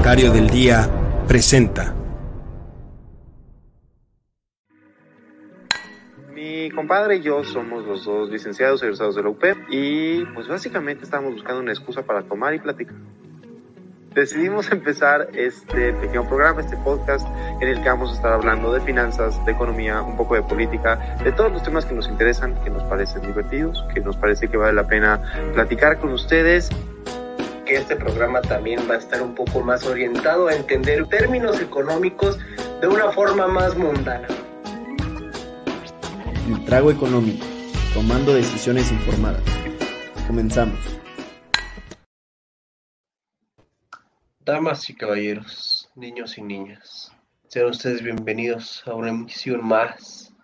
Comentario del Día presenta. Mi compadre y yo somos los dos licenciados egresados de la UP y pues básicamente estamos buscando una excusa para tomar y platicar. Decidimos empezar este pequeño programa, este podcast, en el que vamos a estar hablando de finanzas, de economía, un poco de política, de todos los temas que nos interesan, que nos parecen divertidos, que nos parece que vale la pena platicar con ustedes este programa también va a estar un poco más orientado a entender términos económicos de una forma más mundana. El trago económico, tomando decisiones informadas. Comenzamos. Damas y caballeros, niños y niñas, sean ustedes bienvenidos a una emisión más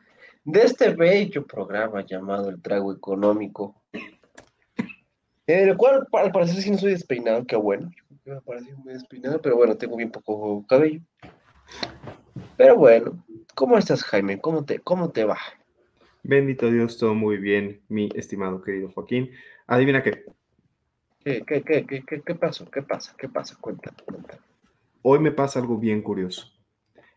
de este bello programa llamado El Trago Económico, en el cual al parecer sí no soy despeinado, qué bueno. Me parece muy despeinado, pero bueno, tengo bien poco cabello. Pero bueno, ¿cómo estás, Jaime? ¿Cómo te, cómo te va? Bendito Dios, todo muy bien, mi estimado querido Joaquín. Adivina qué. ¿Qué, qué, qué, qué, qué, qué pasó? ¿Qué pasa? ¿Qué pasa? Cuéntame, cuéntame. Hoy me pasa algo bien curioso.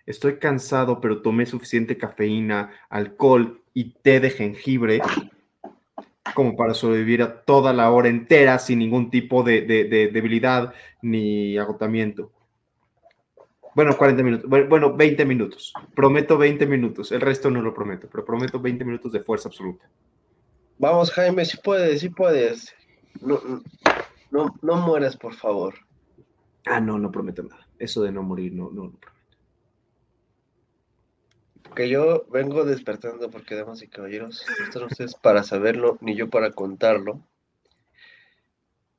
Estoy cansado, pero tomé suficiente cafeína, alcohol y té de jengibre como para sobrevivir a toda la hora entera sin ningún tipo de, debilidad ni agotamiento. Bueno, 40 minutos, bueno, 20 minutos. Prometo 20 minutos. El resto no lo prometo, pero prometo 20 minutos de fuerza absoluta. Vamos, Jaime, si puedes, si puedes. No, no, no mueras, por favor. Ah, no, no prometo nada. Eso de no morir, no, no, no prometo que yo vengo despertando porque, damas y caballeros, no están ustedes para saberlo, ni yo para contarlo.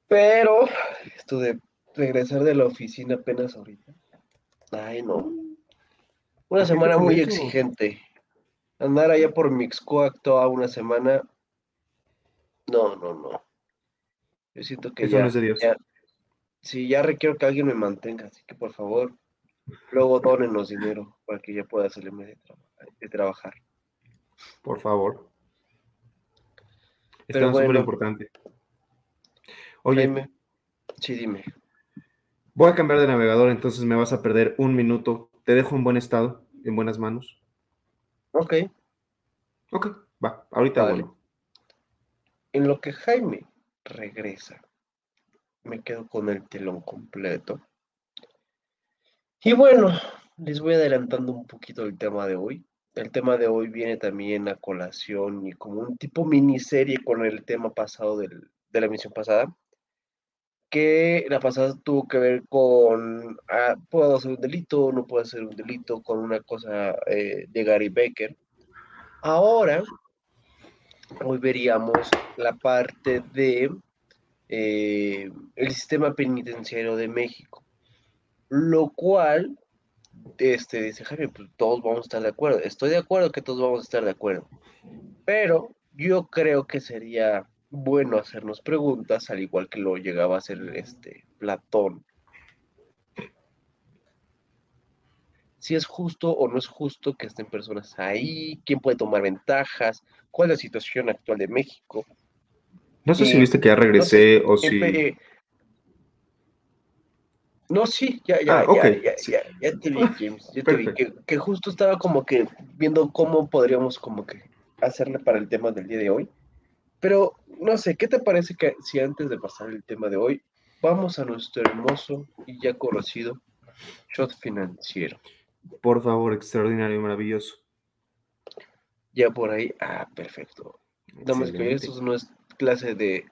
Pero esto de regresar de la oficina apenas ahorita. Ay, no. Una semana muy exigente. Andar allá por Mixcoac toda una semana. No, no, no. Yo siento que ya, no es de Dios. ya, sí, ya requiero que alguien me mantenga, así que por favor, luego donenos dinero para que ya pueda salirme de, de trabajar. Por favor. Esto es súper importante. Oye, sí, dime. Voy a cambiar de navegador, entonces me vas a perder un minuto. Te dejo en buen estado, en buenas manos. Ok. Ok, va, ahorita vale. En lo que Jaime regresa, me quedo con el telón completo. Y bueno, les voy adelantando un poquito el tema de hoy. El tema de hoy viene también a colación y como un tipo miniserie con el tema pasado de la emisión pasada, que la pasada tuvo que ver con, ah, ¿puedo hacer un delito? ¿No puedo hacer un delito? Con una cosa eh, de Gary Baker. Ahora, hoy veríamos la parte de eh, el sistema penitenciario de México lo cual, este, dice Jaime, pues todos vamos a estar de acuerdo. Estoy de acuerdo que todos vamos a estar de acuerdo. Pero yo creo que sería bueno hacernos preguntas, al igual que lo llegaba a hacer este Platón. Si es justo o no es justo que estén personas ahí, quién puede tomar ventajas, cuál es la situación actual de México. No sé si viste que ya regresé o si. No, sí, ya, ya, ah, ya, ya, ya, te vi, James. Ya te vi, que, justo estaba como que viendo cómo podríamos como que hacerle para el tema del día de hoy. Pero, no sé, ¿qué te parece que si antes de pasar el tema de hoy, vamos a nuestro hermoso y ya conocido shot financiero? Por favor, extraordinario, y maravilloso. Ya por ahí, ah, perfecto. Damos que esto no es clase de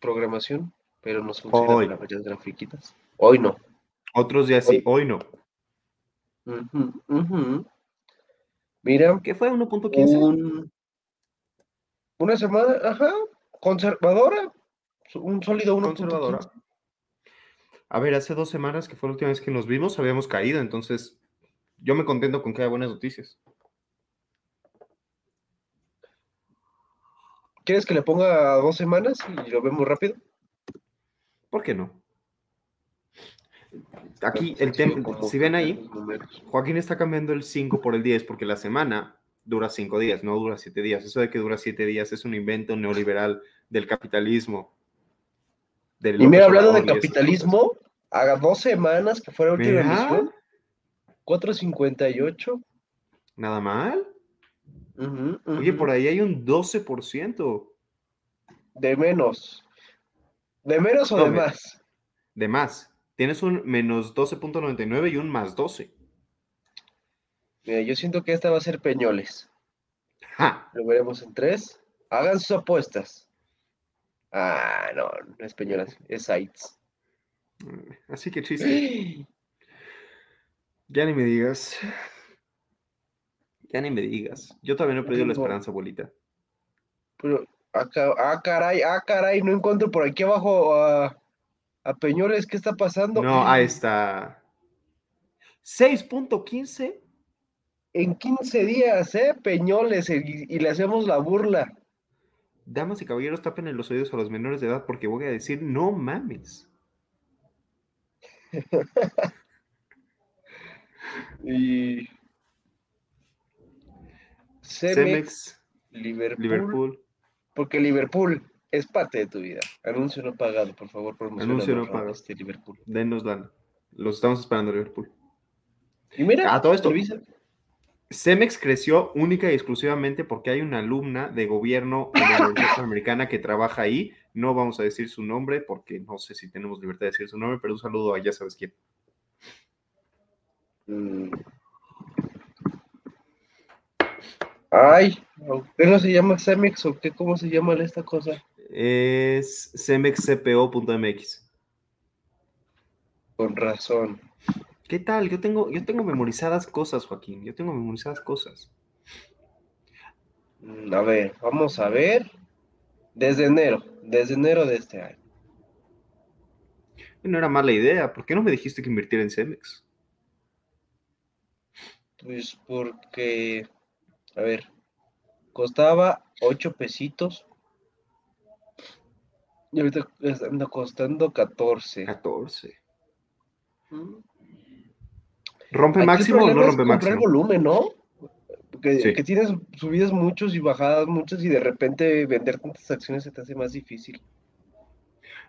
programación, pero nos funciona hoy. las fallas grafiquitas. Hoy no. Otros días sí, hoy no. Mira. ¿Qué fue? ¿1.15? una semana, ajá, conservadora. Un sólido 1. Conservadora. A ver, hace dos semanas, que fue la última vez que nos vimos, habíamos caído, entonces yo me contento con que haya buenas noticias. ¿Quieres que le ponga dos semanas y lo vemos rápido? ¿Por qué no? Aquí el tema, si ven ahí, Joaquín está cambiando el 5 por el 10 porque la semana dura 5 días, no dura 7 días. Eso de que dura 7 días es un invento neoliberal del capitalismo. y mira, hablando de capitalismo, a dos semanas que fue la última emisión. 4.58. Nada mal. Ujú, Oye, ujú. por ahí hay un 12% De menos. ¿De menos o No, de más? de más. Tienes un menos 12.99 y un más 12. Mira, yo siento que esta va a ser Peñoles. ¡Ja! Lo veremos en tres. Hagan sus apuestas. Ah, no, no es Peñoles, es Sites. Así que chiste. Ya ni me digas. Ya ni me digas. Yo también he perdido la esperanza, abuelita. Pero, ah, caray, ah, caray, no encuentro por aquí abajo a, a Peñoles. ¿Qué está pasando? No, ahí está. 6.15. En 15 días, ¿eh? Peñoles, y, y le hacemos la burla. Damas y caballeros, tapen en los oídos a los menores de edad porque voy a decir no mames. Y. Cemex, Cemex, Liverpool, Liverpool. Porque Liverpool es parte de tu vida. Anuncio no pagado, por favor, Anuncio no pagado. este Liverpool. Denos lana. Los estamos esperando, Liverpool. Y mira, Ah, todo esto. revisa. Cemex creció única y exclusivamente porque hay una alumna de gobierno de la Universidad Americana que trabaja ahí. No vamos a decir su nombre porque no sé si tenemos libertad de decir su nombre, pero un saludo a ya sabes quién. Mm. Ay, ¿qué no se llama Cemex o qué? ¿Cómo se llama esta cosa? Es cemexcpo.mx. Con razón. ¿Qué tal? Yo tengo, yo tengo memorizadas cosas, Joaquín. Yo tengo memorizadas cosas. Mm, A ver, vamos a ver. Desde enero, desde enero de este año. No era mala idea. ¿Por qué no me dijiste que invirtiera en Cemex? Pues porque, a ver, costaba 8 pesitos. Y ahorita anda costando 14. 14. Mm. ¿Rompe Aquí el máximo o no es rompe comprar máximo? volumen, ¿no? Que, Sí. que tienes subidas muchos y bajadas muchas y de repente vender tantas acciones se te hace más difícil.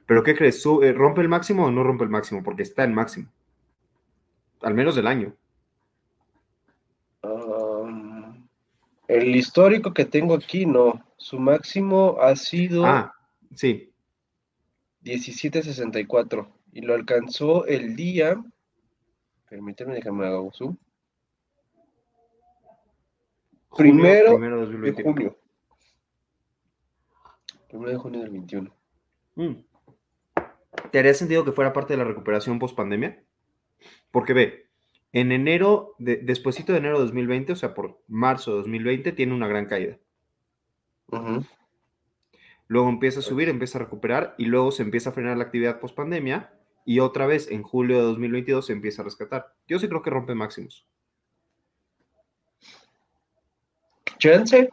¿Pero qué crees? ¿Su- eh, ¿Rompe el máximo o no rompe el máximo? Porque está en máximo. Al menos del año. Um, el histórico que tengo aquí, no. Su máximo ha sido Ah, sí. 17.64 y lo alcanzó el día. Permíteme, déjame hago zoom. Junio, Primero primero de De 2021. junio. Primero de junio del 21. Mm. ¿Te haría sentido que fuera parte de la recuperación post pandemia? Porque ve, en enero, de, de enero de 2020, o sea, por marzo de 2020, tiene una gran caída. Luego empieza a subir, empieza a recuperar y luego se empieza a frenar la actividad post pandemia y otra vez en julio de 2022 se empieza a rescatar. Yo sí creo que rompe máximos. Chance,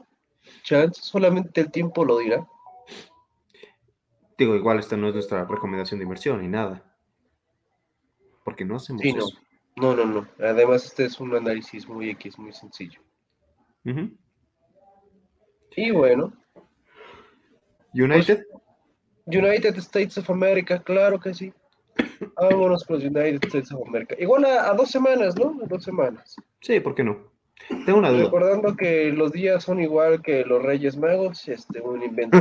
chance, solamente el tiempo lo dirá. Digo, igual esta no es nuestra recomendación de inversión ni nada. Porque no hacemos Sí, eso. No, no, no. Además, este es un análisis muy X, muy sencillo. Ujú. Y bueno, United, United States of America, claro que sí. Vámonos con los United States of America. Igual a, a dos semanas, ¿no? A dos semanas. sí, ¿por qué no? Tengo una duda. Recordando que los días son igual que los Reyes Magos, este, un invento.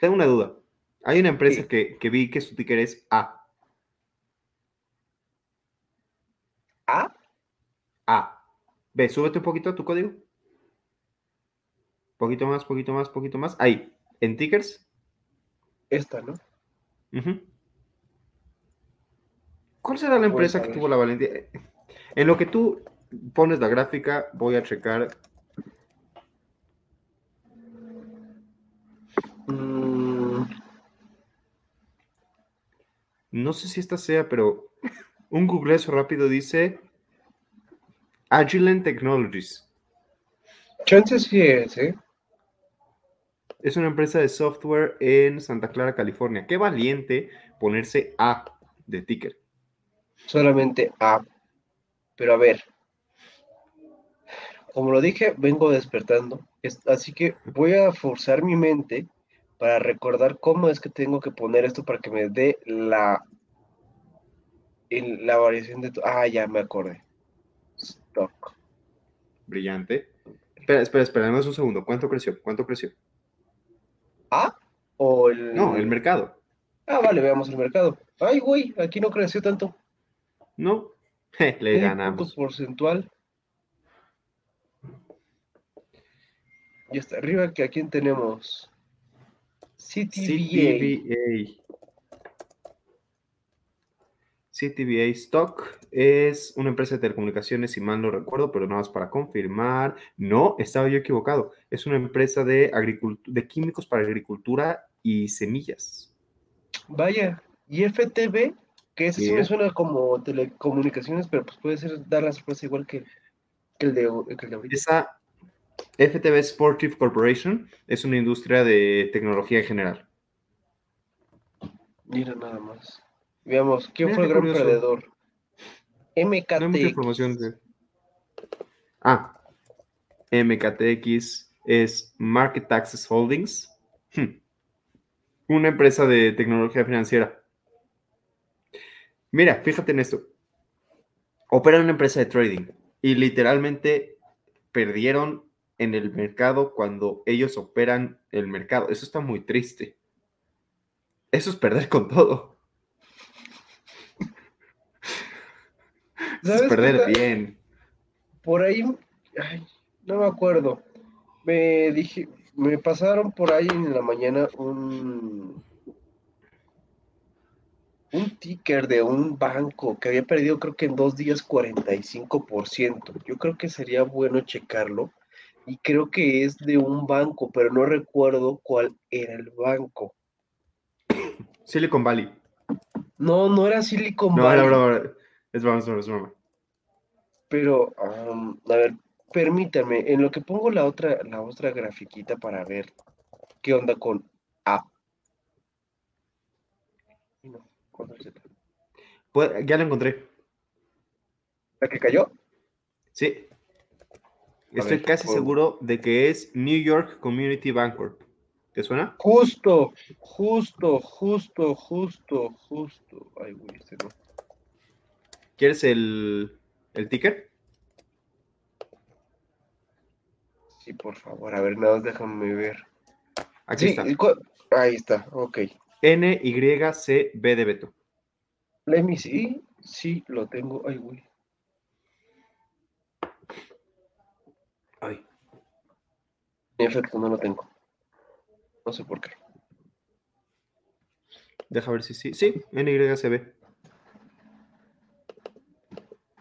Tengo una duda. Hay una empresa Sí. que, que vi que su ticker es A. ¿Ah? A. Ve, súbete un poquito a tu código. Poquito más, poquito más, poquito más. Ahí, en tickers. Esta, ¿no? ¿Cuál será la empresa que tuvo la valentía? En lo que tú pones la gráfica, voy a checar. Mm, No sé si esta sea, pero un googleazo rápido dice Agilent Technologies. chance sí es, ¿eh? Es una empresa de software en Santa Clara, California. Qué valiente ponerse A de ticker. Solamente A. Pero a ver. Como lo dije, vengo despertando. es- Así que voy a forzar mi mente para recordar cómo es que tengo que poner esto para que me dé la, el- la variación de... Ah, ya me acordé. Brillante. Espera, espera, espera, dame un segundo. ¿Cuánto creció? ¿Cuánto creció? ¿Ah? O el... No, el mercado. Ah, vale, veamos el mercado. Ay, güey, aquí no creció tanto. No. Le ganamos. porcentual. Y hasta arriba que a quién tenemos. CTVA. CTVA. CTVA Stock es una empresa de telecomunicaciones, si mal no recuerdo, pero nada más para confirmar. No, estaba yo equivocado. Es una empresa de, de químicos para agricultura y semillas. Vaya, y FTV, que ese sí me suena como telecomunicaciones, pero pues puede ser dar la sorpresa igual que, que el de, que el de ahorita. Esa FTV Sportive Corporation es una industria de tecnología en general. Mira nada más. Veamos, ¿quién Mira fue el gran curioso. perdedor? No hay mucha MKT. información de... Ah, MKTX es Market Access Holdings, Hmm. una empresa de tecnología financiera. Mira, fíjate en esto. Opera una empresa de trading y literalmente perdieron en el mercado cuando ellos operan el mercado. Eso está muy triste. Eso es perder con todo. Es ¿Sabes qué perder bien. Por ahí, ay, no me acuerdo. Me dije, me pasaron por ahí en la mañana un un ticker de un banco que había perdido creo que en dos días 45%. Yo creo que sería bueno checarlo y creo que es de un banco, pero no recuerdo cuál era el banco. Silicon Valley. No, no era Silicon No, Valley. era broma. Es broma, es broma, es broma. Pero, a ver, permítame, en lo que pongo la otra, la otra grafiquita para ver qué onda con A. No. Pues, ya lo encontré. ¿La que cayó? Sí. A Estoy ver, casi por- seguro de que es New York Community Bancorp. ¿Te suena? Justo, justo, justo, justo, justo. Ay, güey, este no. ¿Quieres el, el ticker? Sí, por favor, a ver, nada más déjame ver. Aquí Sí, está. ¿y cu- ahí está, ok. NYCB de Beto. Let me see. Sí, lo tengo. Ay, güey. Ay. En efecto, no lo tengo. No sé por qué. Deja ver si sí. Sí, NYCB.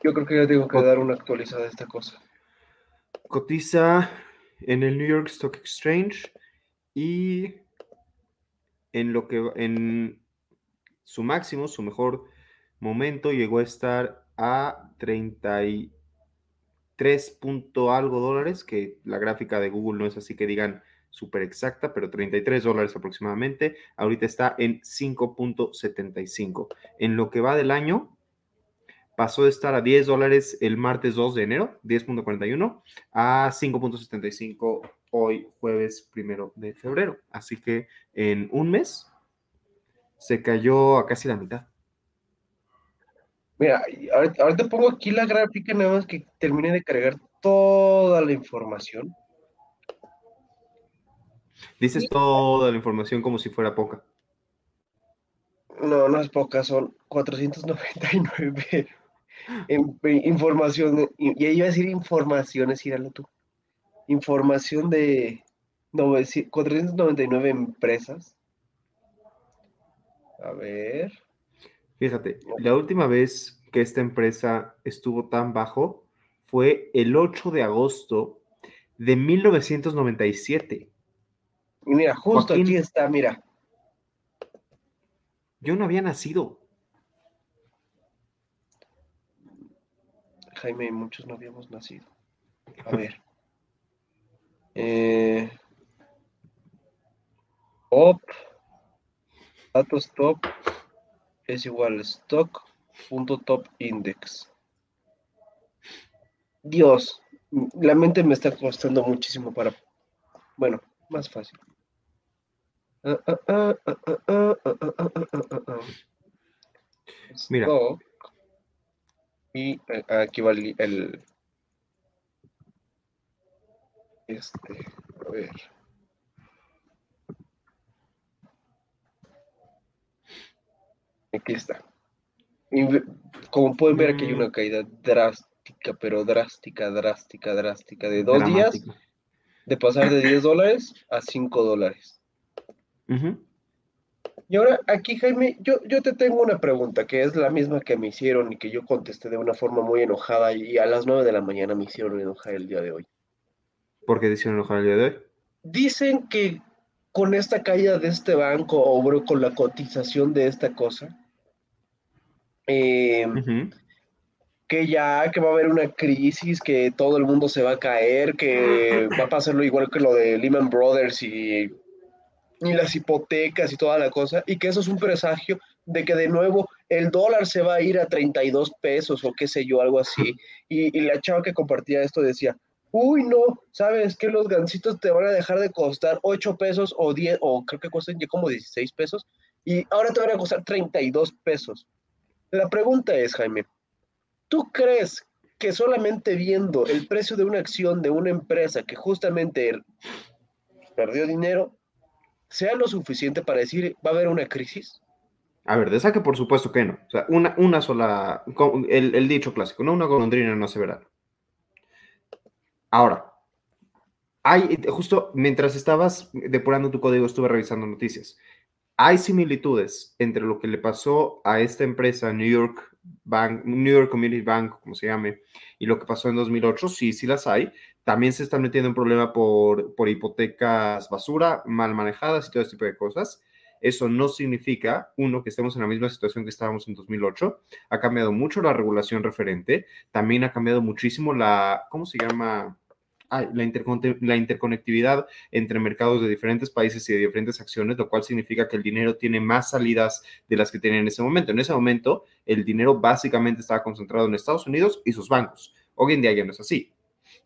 Yo creo que ya tengo que dar una actualizada a esta cosa. Cotiza en el New York Stock Exchange y en lo que en su máximo, su mejor momento llegó a estar a 33 punto algo dólares, que la gráfica de Google no es así que digan súper exacta, pero 33 dólares aproximadamente. Ahorita está en 5.75. En lo que va del año, pasó de estar a 10 dólares el martes 2 de enero, 10.41, a 5.75 hoy jueves primero de febrero. Así que en un mes se cayó a casi la mitad. Mira, ahorita, ahorita pongo aquí la gráfica, nada más que termine de cargar toda la información. Dices toda la información como si fuera poca. No, no es poca, son 499 en- en información. Y iba a decir informaciones, íralo tú. Información de nove- 499 empresas. A ver. Fíjate, la última vez que esta empresa estuvo tan bajo fue el 8 de agosto de 1997. Y mira, justo Joaquín. aquí está, mira. Yo no había nacido. Jaime, y muchos no habíamos nacido. A ver. Eh, op, datos top es igual a stock.topindex. Dios, la mente me está costando muchísimo para... Bueno, más fácil. Mira. Y eh, aquí va el, el- Este, a ver. Aquí está. Como pueden ver, aquí hay una Mm. caída drástica, pero drástica, drástica, drástica, de dos días de pasar de 10 dólares a 5 dólares. Y ahora aquí, Jaime, yo, yo te tengo una pregunta que es la misma que me hicieron y que yo contesté de una forma muy enojada y a las 9 de la mañana me hicieron enojar el día de hoy. ¿Por qué decían enojar el día de hoy? Dicen que con esta caída de este banco o con la cotización de esta cosa, eh, Ujú. que ya que va a haber una crisis, que todo el mundo se va a caer, que va a pasarlo igual que lo de Lehman Brothers y, y las hipotecas y toda la cosa, y que eso es un presagio de que de nuevo el dólar se va a ir a 32 pesos o qué sé yo, algo así. Y, y la chava que compartía esto decía, uy, no, ¿sabes que Los gancitos te van a dejar de costar 8 pesos o 10, o creo que cuestan ya como 16 pesos, y ahora te van a costar 32 pesos. La pregunta es, Jaime, ¿Tú crees que solamente viendo el precio de una acción de una empresa que justamente perdió dinero sea lo suficiente para decir va a haber una crisis? A ver, de esa que por supuesto que no. O sea, una, una sola, el dicho clásico, no una golondrina no hace verano. Ahora, hay, justo mientras estabas depurando tu código, estuve revisando noticias. Hay similitudes entre lo que le pasó a esta empresa, New York Bank, New York Community Bank, como se llame, y lo que pasó en 2008, sí, sí las hay. También se están metiendo en problema por, por hipotecas basura, mal manejadas y todo este tipo de cosas. Eso no significa, uno, que estemos en la misma situación que estábamos en 2008. Ha cambiado mucho la regulación referente. También ha cambiado muchísimo la, ¿cómo se llama? Ay, la, interconte- la interconectividad entre mercados de diferentes países y de diferentes acciones, lo cual significa que el dinero tiene más salidas de las que tiene en ese momento. En ese momento, el dinero básicamente estaba concentrado en Estados Unidos y sus bancos. Hoy en día ya no es así.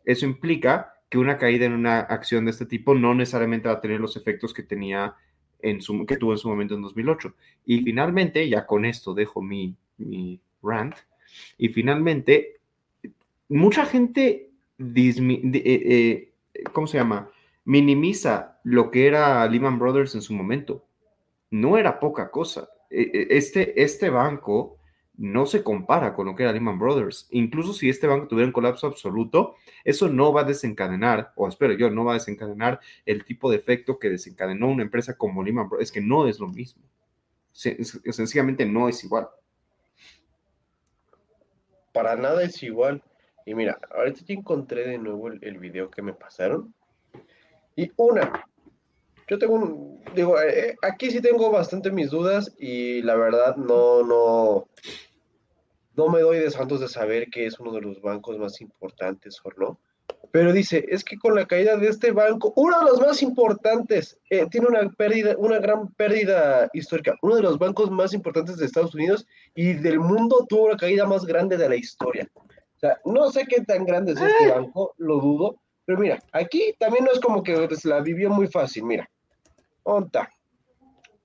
Eso implica que una caída en una acción de este tipo no necesariamente va a tener los efectos que tenía en su, que tuvo en su momento en 2008. Y finalmente, ya con esto dejo mi, mi rant, y finalmente, mucha gente, eh, eh, ¿cómo se llama? Minimiza lo que era Lehman Brothers en su momento. No era poca cosa. Eh, eh, Este, este banco no se compara con lo que era Lehman Brothers. Incluso si este banco tuviera un colapso absoluto, eso no va a desencadenar, o espero yo, no va a desencadenar el tipo de efecto que desencadenó una empresa como Lehman Brothers. Es que no es lo mismo. Sen- Sencillamente no es igual. Para nada es igual. Y mira, ahorita ya encontré de nuevo el, video que me pasaron. Y una, yo tengo un, digo, eh, eh, aquí sí tengo bastante mis dudas y la verdad no, no, no me doy de santos de saber que es uno de los bancos más importantes o no. Pero dice, es que con la caída de este banco, uno de los más importantes, eh, tiene una pérdida, una gran pérdida histórica. Uno de los bancos más importantes de Estados Unidos y del mundo tuvo la caída más grande de la historia. O sea, no sé qué tan grande es este banco, lo dudo. Pero mira, aquí también no es como que se la vivió muy fácil. Mira, onta.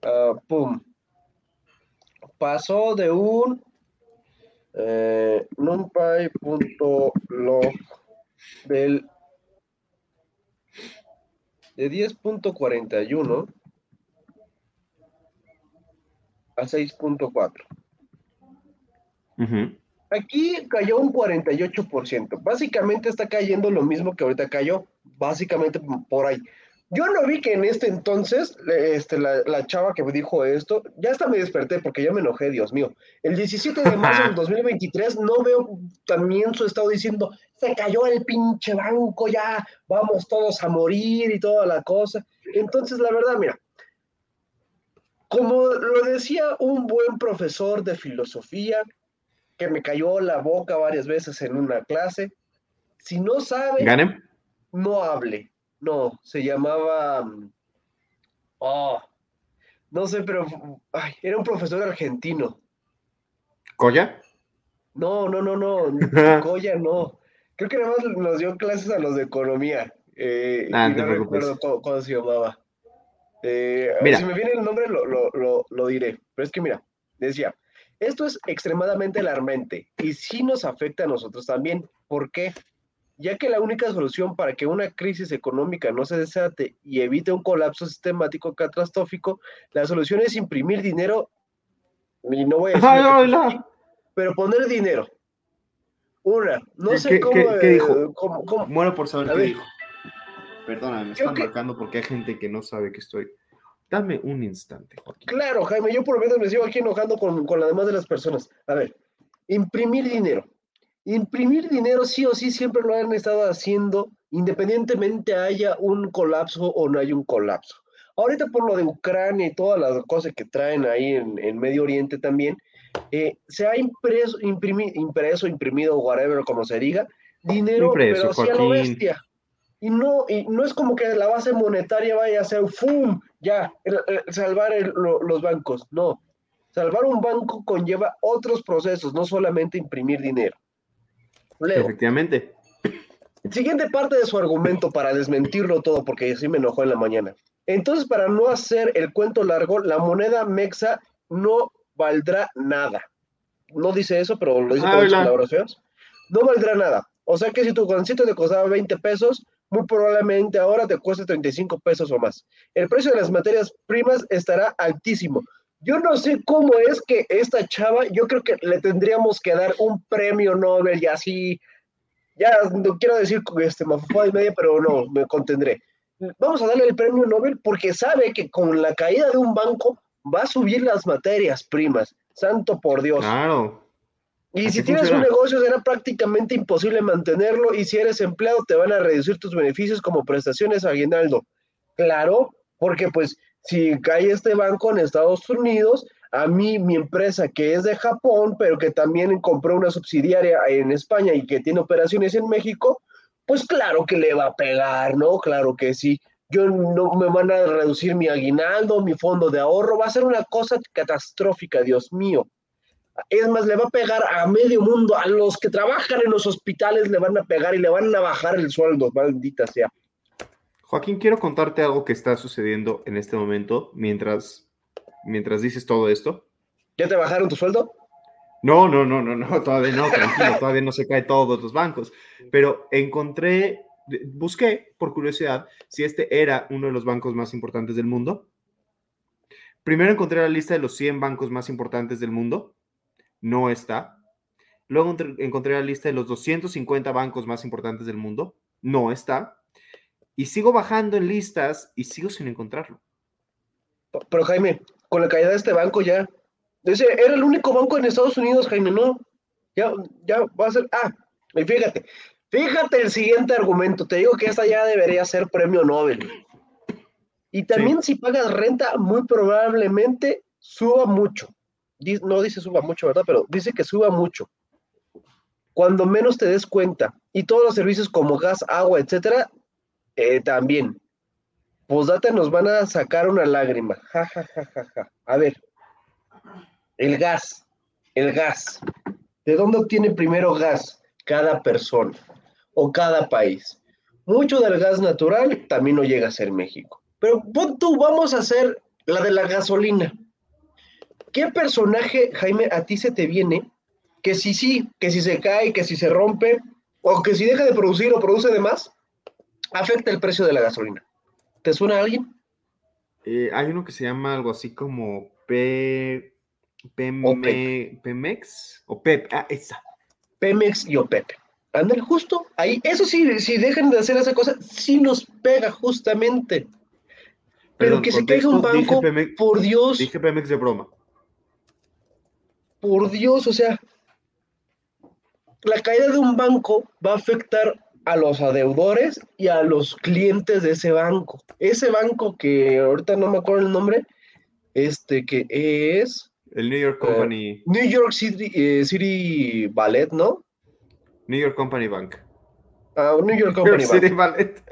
Ah, pum. Pasó de un eh, numpy.log del de 10.41 a 6.4. Ujú. Aquí cayó un 48%. Básicamente está cayendo lo mismo que ahorita cayó. Básicamente por ahí. Yo no vi que en este entonces, este, la chava que me dijo esto, ya hasta me desperté porque ya me enojé, Dios mío. El 17 de marzo del 2023 no veo también su estado diciendo, se cayó el pinche banco, ya vamos todos a morir y toda la cosa. Entonces, la verdad, mira, como lo decía un buen profesor de filosofía, que me cayó la boca varias veces en una clase, si no sabe, ¿Ganem? no hable. No, se llamaba. mm, Oh, no sé, pero ay, era un profesor argentino. ¿Coya? No, no, no, no. Goya no. Creo que nada más nos dio clases a los de economía. eh, Ah, y no recuerdo cómo, cómo se llamaba. Eh, Mira. Si me viene el nombre, lo, lo- lo- lo diré. Pero es que mira, decía, esto es extremadamente alarmante y sí nos afecta a nosotros también. ¿Por qué? Ya que la única solución para que una crisis económica no se desate y evite un colapso sistemático catastrófico, la solución es imprimir dinero. Y no voy a decir. Puso aquí, pero poner dinero. Una, no ¿Qué- sé qué- cómo, qué- qué eh, dijo? cómo- cómo- Muero por saber A qué ver. dijo. Perdóname, me están que- marcando porque hay gente que no sabe que estoy. Dame un instante, Joaquín. Claro, Jaime, yo por lo menos me sigo aquí enojando con, con las demás de las personas. A ver, imprimir dinero. Imprimir dinero sí o sí siempre lo han estado haciendo, independientemente haya un colapso o no haya un colapso. Ahorita por lo de Ucrania y todas las cosas que traen ahí en, en Medio Oriente también, eh, se ha impreso, imprimi- impreso, imprimido, whatever, como se diga, dinero, Impreso, pero sí a lo bestia. Y no, y no es como que la base monetaria vaya a ser ¡fum! Ya, el- el- salvar el- lo- los bancos. No. Salvar un banco conlleva otros procesos, no solamente imprimir dinero. Leo, Efectivamente. siguiente parte de su argumento para desmentirlo todo, porque sí me enojó en la mañana. Entonces, para no hacer el cuento largo, la moneda mexa no valdrá nada. No dice eso, pero lo dice con Habla. palabras feas. No valdrá nada. O sea que si tu gancito te costaba 20 pesos, muy probablemente ahora te cueste 35 pesos o más. El precio de las materias primas estará altísimo. Yo no sé cómo es que esta chava, yo creo que le tendríamos que dar un premio Nobel y así, ya no quiero decir este mafufada y media, pero no, me contendré. Vamos a darle el premio Nobel porque sabe que con la caída de un banco va a subir las materias primas. Santo por Dios. Claro. Y Así si tienes funciona. un negocio será prácticamente imposible mantenerlo y si eres empleado te van a reducir tus beneficios como prestaciones a aguinaldo. Claro, porque pues si cae este banco en Estados Unidos, a mí mi empresa que es de Japón, pero que también compró una subsidiaria en España y que tiene operaciones en México, pues claro que le va a pegar, ¿no? Claro que sí. Yo no me van a reducir mi aguinaldo, mi fondo de ahorro, va a ser una cosa catastrófica, Dios mío. Es más, le va a pegar a medio mundo, a los que trabajan en los hospitales le van a pegar y le van a bajar el sueldo, maldita sea. Joaquín, quiero contarte algo que está sucediendo en este momento mientras, mientras dices todo esto. ¿Ya te bajaron tu sueldo? No, no, no, no, no, todavía no, tranquilo, todavía no se cae todos los bancos. Pero encontré, busqué por curiosidad si este era uno de los bancos más importantes del mundo. Primero encontré la lista de los 100 bancos más importantes del mundo. No está. Luego encontré la lista de los 250 bancos más importantes del mundo. No está. Y sigo bajando en listas y sigo sin encontrarlo. Pero Jaime, con la caída de este banco ya. Ese era el único banco en Estados Unidos, Jaime, no. Ya, ya va a ser. Ah, y fíjate, fíjate el siguiente argumento. Te digo que esta ya debería ser premio Nobel. Y también si pagas renta, muy probablemente suba mucho. No dice suba mucho, ¿verdad? Pero dice que suba mucho. Cuando menos te des cuenta. Y todos los servicios como gas, agua, etcétera, eh, también. Posdata nos van a sacar una lágrima. Ja, ja, ja, ja, ja. A ver. El gas. El gas. ¿De dónde obtiene primero gas cada persona o cada país? Mucho del gas natural también no llega a ser México. Pero pon tú, vamos a hacer la de la gasolina. ¿Qué personaje, Jaime, a ti se te viene que si sí, que si se cae, que si se rompe, o que si deja de producir o produce de más, afecta el precio de la gasolina? ¿Te suena a alguien? Eh, hay uno que se llama algo así como P... Pemex o PEP. Ah, esa. Pemex y OPEP. Ándale, justo ahí. Eso sí, si dejan de hacer esa cosa, sí nos pega justamente. Pero Perdón, que se caiga un dije banco, Pemex- por Dios, Dije Pemex de broma. Por Dios, o sea, la caída de un banco va a afectar a los adeudores y a los clientes de ese banco. Ese banco que ahorita no me acuerdo el nombre, este que es El New York Company, New York City, eh, City Ballet, ¿no? New York Company Bank. Ah, New York New Company York Bank. City Ballet.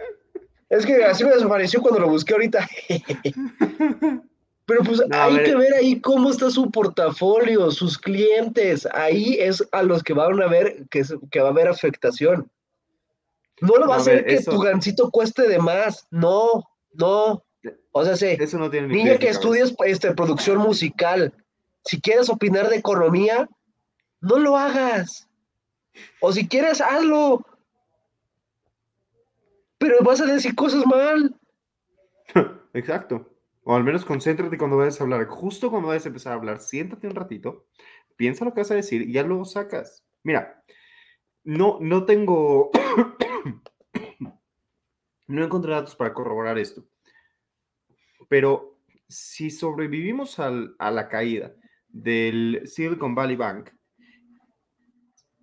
Es que así me desapareció cuando lo busqué ahorita. Pero pues No, hay ver. que ver ahí cómo está su portafolio, sus clientes. Ahí es a los que van a ver que, es- que va a haber afectación. No lo va No, a hacer que eso- tu gancito cueste de más. No, no. O sea, sí, Eso no tiene ni niña que estudies este, producción musical, si quieres opinar de economía, no lo hagas. O si quieres, hazlo. Pero vas a decir cosas mal. Exacto. O al menos concéntrate cuando vayas a hablar. Justo cuando vayas a empezar a hablar, siéntate un ratito, piensa lo que vas a decir y ya luego sacas. Mira, no, no tengo. no encontré datos para corroborar esto. Pero si sobrevivimos a la caída del Silicon Valley Bank,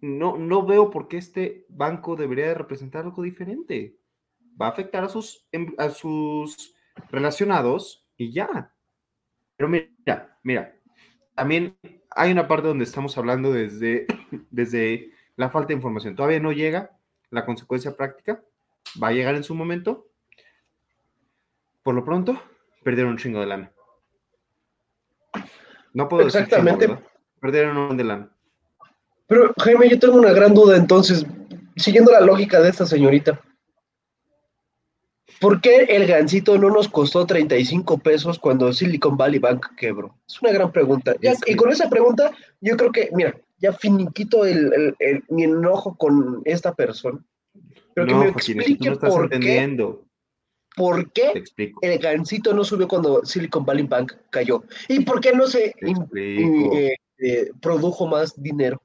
no, no veo por qué este banco debería de representar algo diferente. Va a afectar a sus, em- a sus relacionados y ya. Pero mira, mira, también hay una parte donde estamos hablando desde, desde la falta de información. Todavía no llega la consecuencia práctica, va a llegar en su momento. Por lo pronto, perdieron un chingo de lana. No puedo decir chingo, Exactamente. ¿verdad? Perdieron un de lana. Pero, Jaime, yo tengo una gran duda entonces, siguiendo la lógica de esta señorita. ¿Por qué el gancito no nos costó 35 pesos cuando Silicon Valley Bank quebró? Es una gran pregunta. Ya- Y con esa pregunta, yo creo que, mira, ya finiquito el, el- el- mi enojo con esta persona. Pero que no, me que tú explique no estás por qué, entendiendo. por Te qué explico. el gancito no subió cuando Silicon Valley Bank cayó. ¿Y por qué no se in- eh, eh, produjo más dinero?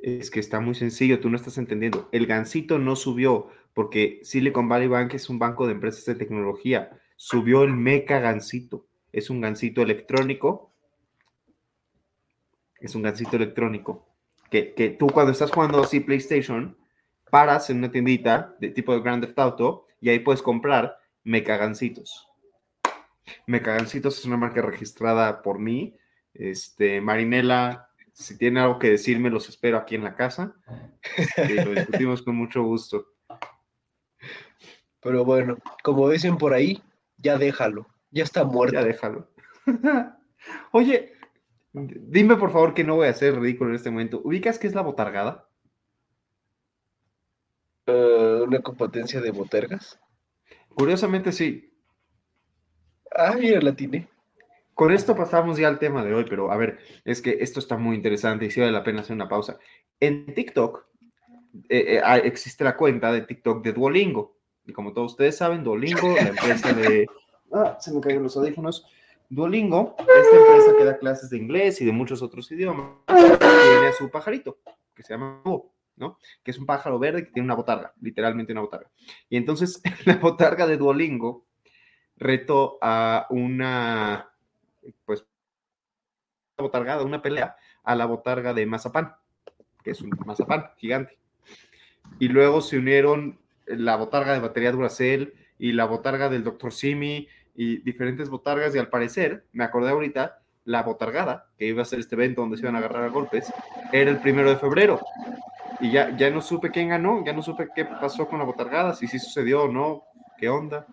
Es que está muy sencillo, tú no estás entendiendo. El gancito no subió porque Silicon Valley Bank es un banco de empresas de tecnología. Subió el meca gancito. Es un gancito electrónico. Es un gancito electrónico. Que, que tú cuando estás jugando así PlayStation, paras en una tiendita de tipo de Grand Theft Auto y ahí puedes comprar meca gancitos. Meca gancitos es una marca registrada por mí. Este, Marinela, si tiene algo que decirme, los espero aquí en la casa. Este, lo discutimos con mucho gusto. Pero bueno, como dicen por ahí, ya déjalo, ya está muerto. Ya déjalo. Oye, dime por favor que no voy a hacer ridículo en este momento. ¿Ubicas qué es la botargada? Eh, una competencia de botergas. Curiosamente sí. Ah, mira, la tiene. Con esto pasamos ya al tema de hoy, pero a ver, es que esto está muy interesante y sí vale la pena hacer una pausa. En TikTok eh, eh, ah, existe la cuenta de TikTok de Duolingo. Y como todos ustedes saben, Duolingo, la empresa de... Ah, se me cayeron los audífonos. Duolingo, esta empresa que da clases de inglés y de muchos otros idiomas, tiene a su pajarito, que se llama Búho, ¿no? Que es un pájaro verde que tiene una botarga, literalmente una botarga. Y entonces la botarga de Duolingo retó a una, pues, botargada, una pelea a la botarga de Mazapán, que es un mazapán gigante. Y luego se unieron la botarga de batería Duracell y la botarga del Dr. Simi y diferentes botargas y al parecer, me acordé ahorita, la botargada, que iba a ser este evento donde se iban a agarrar a golpes, era el primero de febrero. Y ya, ya no supe quién ganó, ya no supe qué pasó con la botargada, si sí sucedió o no, qué onda.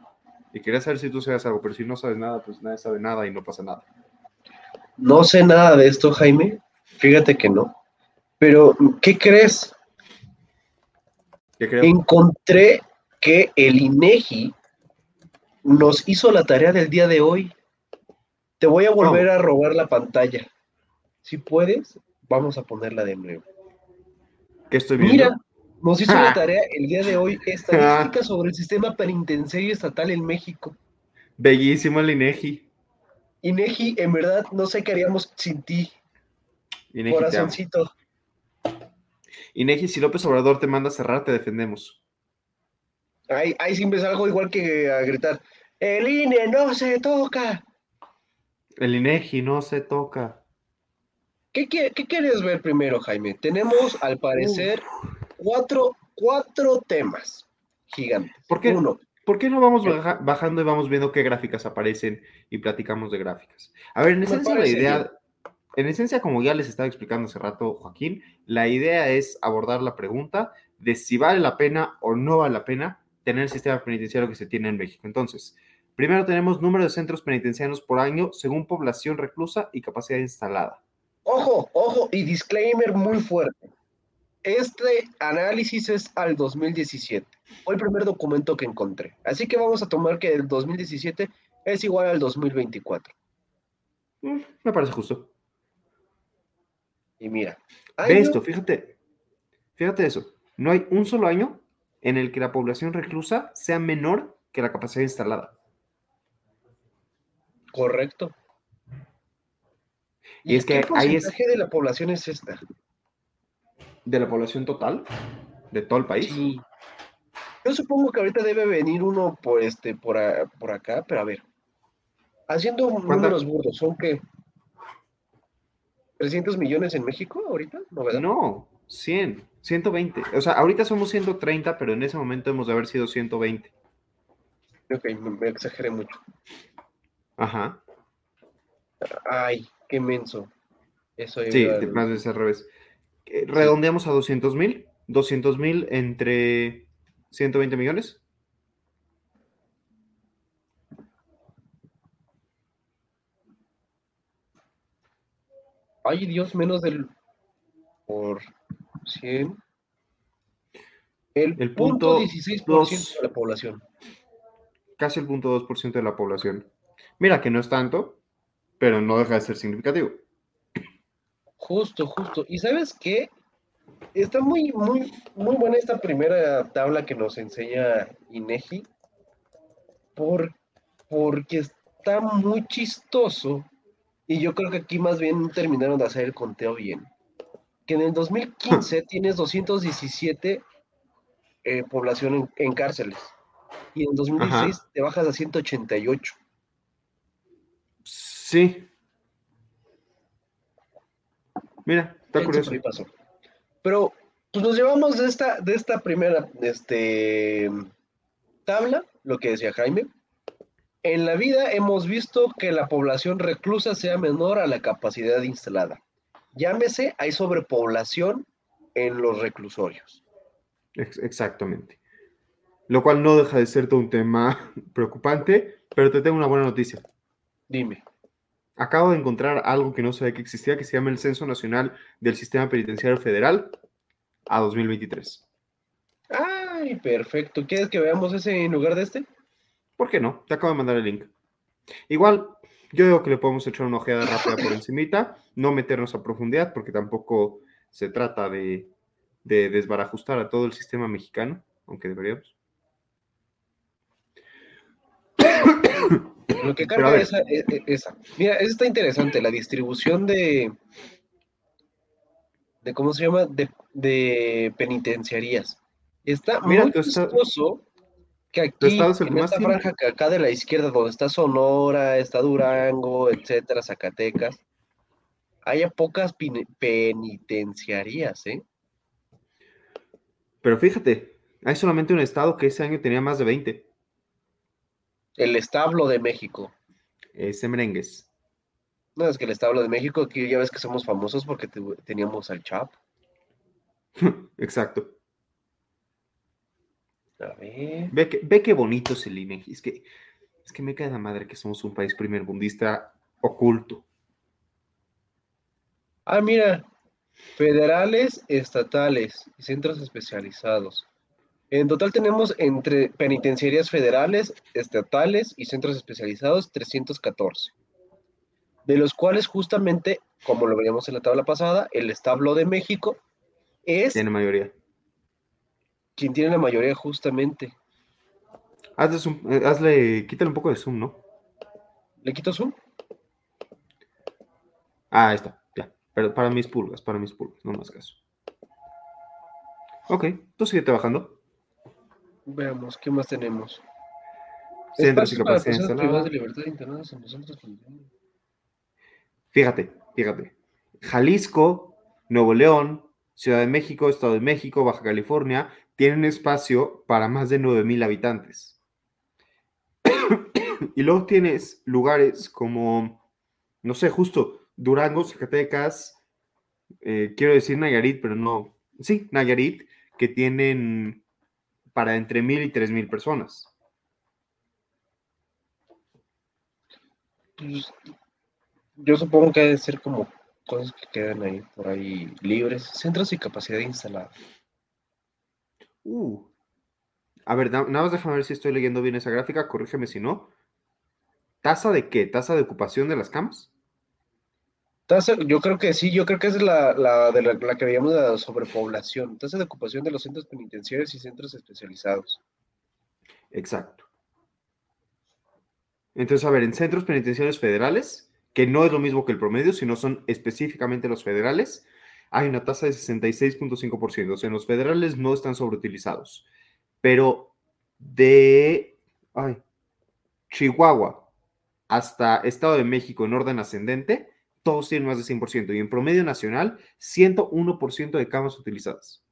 Y quería saber si tú sabes algo, pero si no sabes nada, pues nadie sabe nada y no pasa nada. No sé nada de esto, Jaime. Fíjate que no. Pero, ¿qué crees? Encontré que el INEGI nos hizo la tarea del día de hoy. Te voy a volver a robar la pantalla. Si puedes, vamos a ponerla de nuevo. ¿Qué estoy viendo? Mira, nos hizo la Ah. tarea el día de hoy estadística sobre el sistema penitenciario estatal en México. Bellísimo el INEGI. INEGI, en verdad, no sé qué haríamos sin ti, INEGI te amo. INEGI, si López Obrador te manda a cerrar, te defendemos. Ahí, ahí sí me salgo igual que a gritar. El INE no se toca. El INEGI no se toca. ¿Qué, quie- qué quieres ver primero, Jaime? Tenemos, al parecer, cuatro, cuatro temas gigantes. ¿Por qué? Uno, ¿Por qué no vamos baja- bajando y vamos viendo qué gráficas aparecen y platicamos de gráficas? A ver, en esencia la idea, en esencia como ya les estaba explicando hace rato Joaquín, la idea es abordar la pregunta de si vale la pena o no vale la pena tener el sistema penitenciario que se tiene en México. Entonces, primero tenemos número de centros penitenciarios por año según población reclusa y capacidad instalada. ojo, ojo, y disclaimer muy fuerte. Este análisis es al 2017. Fue el primer documento que encontré. Así que vamos a tomar que el 2017 es igual al 2024. Mm, me parece justo. Y mira. Ve esto, fíjate. Fíjate eso. No hay un solo año en el que la población reclusa sea menor que la capacidad instalada. Correcto. Y es que qué ahí es- porcentaje de la población es esta? ¿De la población total? ¿De todo el país? Sí. Yo supongo que ahorita debe venir uno por este, por, a- por acá, pero a ver. Haciendo números burdos, ¿son qué? ¿300 millones en México ahorita? ¿No, verdad? No, 100, 120. O sea, ahorita somos 130, pero en ese momento hemos de haber sido 120. Ok, me, me exageré mucho. Ajá. Ay, qué menso. Eso Sí, de- más veces al revés. Eh, Redondeamos a 200 mil. 200 mil entre 120 millones. Ay, Dios, menos del por 100. El, El punto punto 16% dos. de la población. Casi el 0.2% de la población. Mira que no es tanto, pero no deja de ser significativo. Justo, justo. ¿Y sabes qué? Está muy, muy, muy buena esta primera tabla que nos enseña INEGI, por, porque está muy chistoso, y yo creo que aquí más bien terminaron de hacer el conteo bien. Que en el 2015 tienes 217 eh, población en, en cárceles, y en 2016 te bajas a 188. Sí. Mira, está Eso curioso. pasó. Pero pues nos llevamos de esta, de esta primera este, tabla, lo que decía Jaime. En la vida hemos visto que la población reclusa sea menor a la capacidad instalada. Llámese, hay sobrepoblación en los reclusorios. Ex- Exactamente. Lo cual no deja de ser todo un tema preocupante, pero te tengo una buena noticia. Dime. Acabo de encontrar algo que no sabía que existía, que se llama el Censo Nacional del Sistema Penitenciario Federal a 2023. Ay, perfecto. ¿Quieres que veamos ese en lugar de este? ¿Por qué no? Te acabo de mandar el link. Igual, yo digo que le podemos echar una ojeada rápida por encimita, no meternos a profundidad, porque tampoco se trata de, de desbarajustar a todo el sistema mexicano, aunque deberíamos. Lo que carga esa, e- e- esa. Mira, eso está interesante, la distribución de, de ¿cómo se llama? De, de penitenciarías. Está Mira, muy chistoso que aquí, en esta franja que acá de la izquierda, donde está Sonora, está Durango, etcétera, Zacatecas, haya pocas penitenciarías, ¿eh? Pero fíjate, hay solamente un estado que ese año tenía más de 20, El establo de México. ese merengues. No, es que el establo de México, aquí ya ves que somos famosos porque teníamos al Chap. Exacto. A ver. Ve que, ve qué bonito es el INEGI. Es que, es que me cae la madre que somos un país primerbundista oculto. Ah, mira, federales, estatales y centros especializados. En total tenemos entre penitenciarías federales, estatales y centros especializados 314, de los cuales justamente, como lo veíamos en la tabla pasada, el establo de México es Tiene mayoría. Quien tiene la mayoría justamente. Hazle, zoom- eh, hazle- quítale un poco de zoom, ¿no? ¿Le quito zoom? Ah, ahí está, ya. Pero para mis pulgas, para mis pulgas, no más caso. Ok, tú sigue trabajando. Veamos, ¿qué más tenemos? Centros y capacidad de libertad internadas. Fíjate, fíjate. Jalisco, Nuevo León, Ciudad de México, Estado de México, Baja California, tienen espacio para más de 9.000 habitantes. y luego tienes lugares como, no sé, justo Durango, Zacatecas, eh, quiero decir Nayarit, pero no, sí, Nayarit, que tienen para entre 1.000 y 3.000 personas. Pues, yo supongo que ha de ser como cosas que quedan ahí por ahí libres, centros y capacidad instalada. Uh, A ver, na- nada más déjame ver si estoy leyendo bien esa gráfica, corrígeme si no. ¿Tasa de qué? ¿Tasa de ocupación de las camas? Tasa, yo creo que sí, yo creo que es la, la de la, la que veíamos de la sobrepoblación, tasa de ocupación de los centros penitenciarios y centros especializados. Exacto. Entonces, a ver, en centros penitenciarios federales, que no es lo mismo que el promedio, sino son específicamente los federales, hay una tasa de 66.5%. O sea, en los federales no están sobreutilizados. Pero de Chihuahua hasta Estado de México en orden ascendente, todos tienen más de 100%. Y en promedio nacional, 101% de camas utilizadas.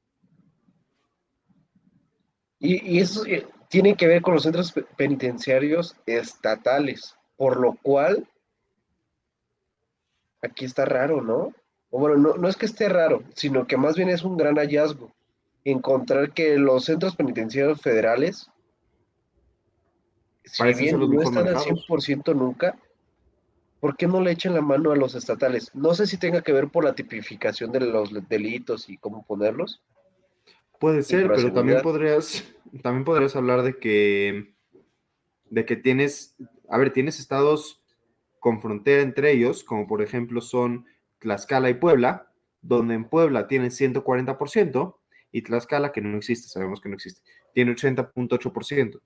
Y, eso eh, tiene que ver con los centros pe- penitenciarios estatales, por lo cual aquí está raro, ¿no? O bueno, no, no es que esté raro, sino que más bien es un gran hallazgo encontrar que los centros penitenciarios federales, si Parecen bien no están al manejados. 100% nunca, ¿por qué no le echan la mano a los estatales? No sé si tenga que ver por la tipificación de los delitos y cómo ponerlos. Puede ser, pero también podrías, también podrías hablar de que, de que tienes, a ver, tienes estados con frontera entre ellos, como por ejemplo son Tlaxcala y Puebla, donde en Puebla tienen 140% y Tlaxcala, que no existe, sabemos que no existe, tiene 80.8%.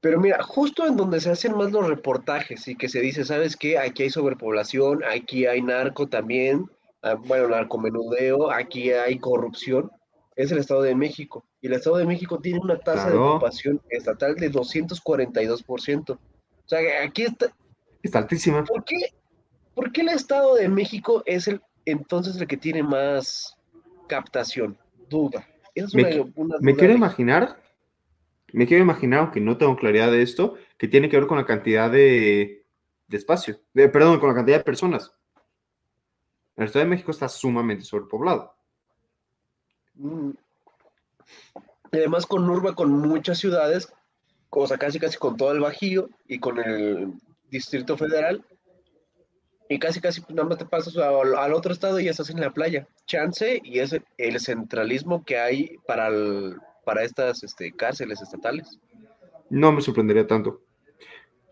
Pero mira, justo en donde se hacen más los reportajes y que se dice, ¿sabes qué? Aquí hay sobrepoblación, aquí hay narco también, ah, bueno, narcomenudeo, aquí hay corrupción, es el Estado de México. Y el Estado de México tiene una tasa de ocupación estatal de 242%. O sea, aquí está, Está altísima. ¿por qué, por qué el Estado de México es el entonces el que tiene más captación? Duda. Es Me una, Me duda quiero de- imaginar, me quiero imaginar, aunque no tengo claridad de esto, que tiene que ver con la cantidad de, de espacio, de- perdón, con la cantidad de personas. El Estado de México está sumamente sobrepoblado. Mm. Además con Urba, con muchas ciudades, o sea, casi casi con todo el Bajío y con el Distrito Federal, y casi casi nada más te pasas al, al otro estado y ya estás en la playa. Chance y es el centralismo que hay para, el- para estas este, cárceles estatales. No me sorprendería tanto.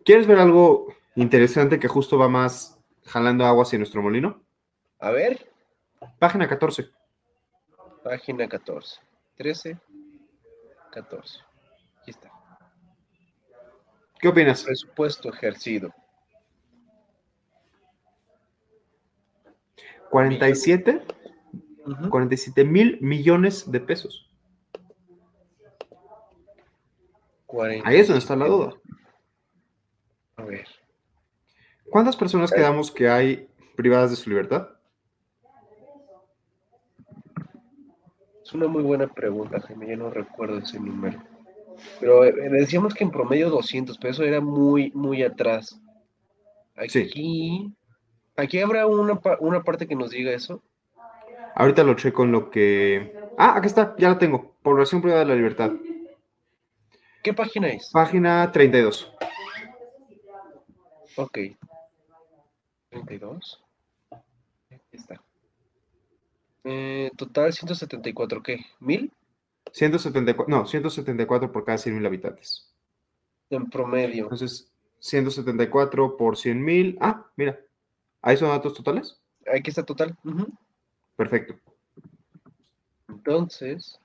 ¿Quieres ver algo interesante que justo va más jalando agua hacia nuestro molino? A ver, Página 14. página 14, 13, 14. Aquí está. ¿Qué opinas? Presupuesto ejercido. 47, Ujú. 47 mil millones de pesos. Ahí es donde está la duda. A ver. ¿Cuántas personas quedamos que hay privadas de su libertad? Es una muy buena pregunta, Jaime. Yo no recuerdo ese número. Pero eh, decíamos que en promedio 200, pero eso era muy, muy atrás. Sí. Aquí, habrá una parte que nos diga eso. Ahorita lo checo en lo que... Ah, aquí está, ya la tengo. Población privada de la libertad. ¿Qué página es? Página 32. Ok. 32. Aquí está. Eh, total 174, ¿qué? ¿Mil? 174, no, 174 por cada 100 mil habitantes. En promedio. Entonces, 174 por 100 mil. Ah, mira. ¿Ahí son datos totales? Aquí está total. Perfecto. Entonces.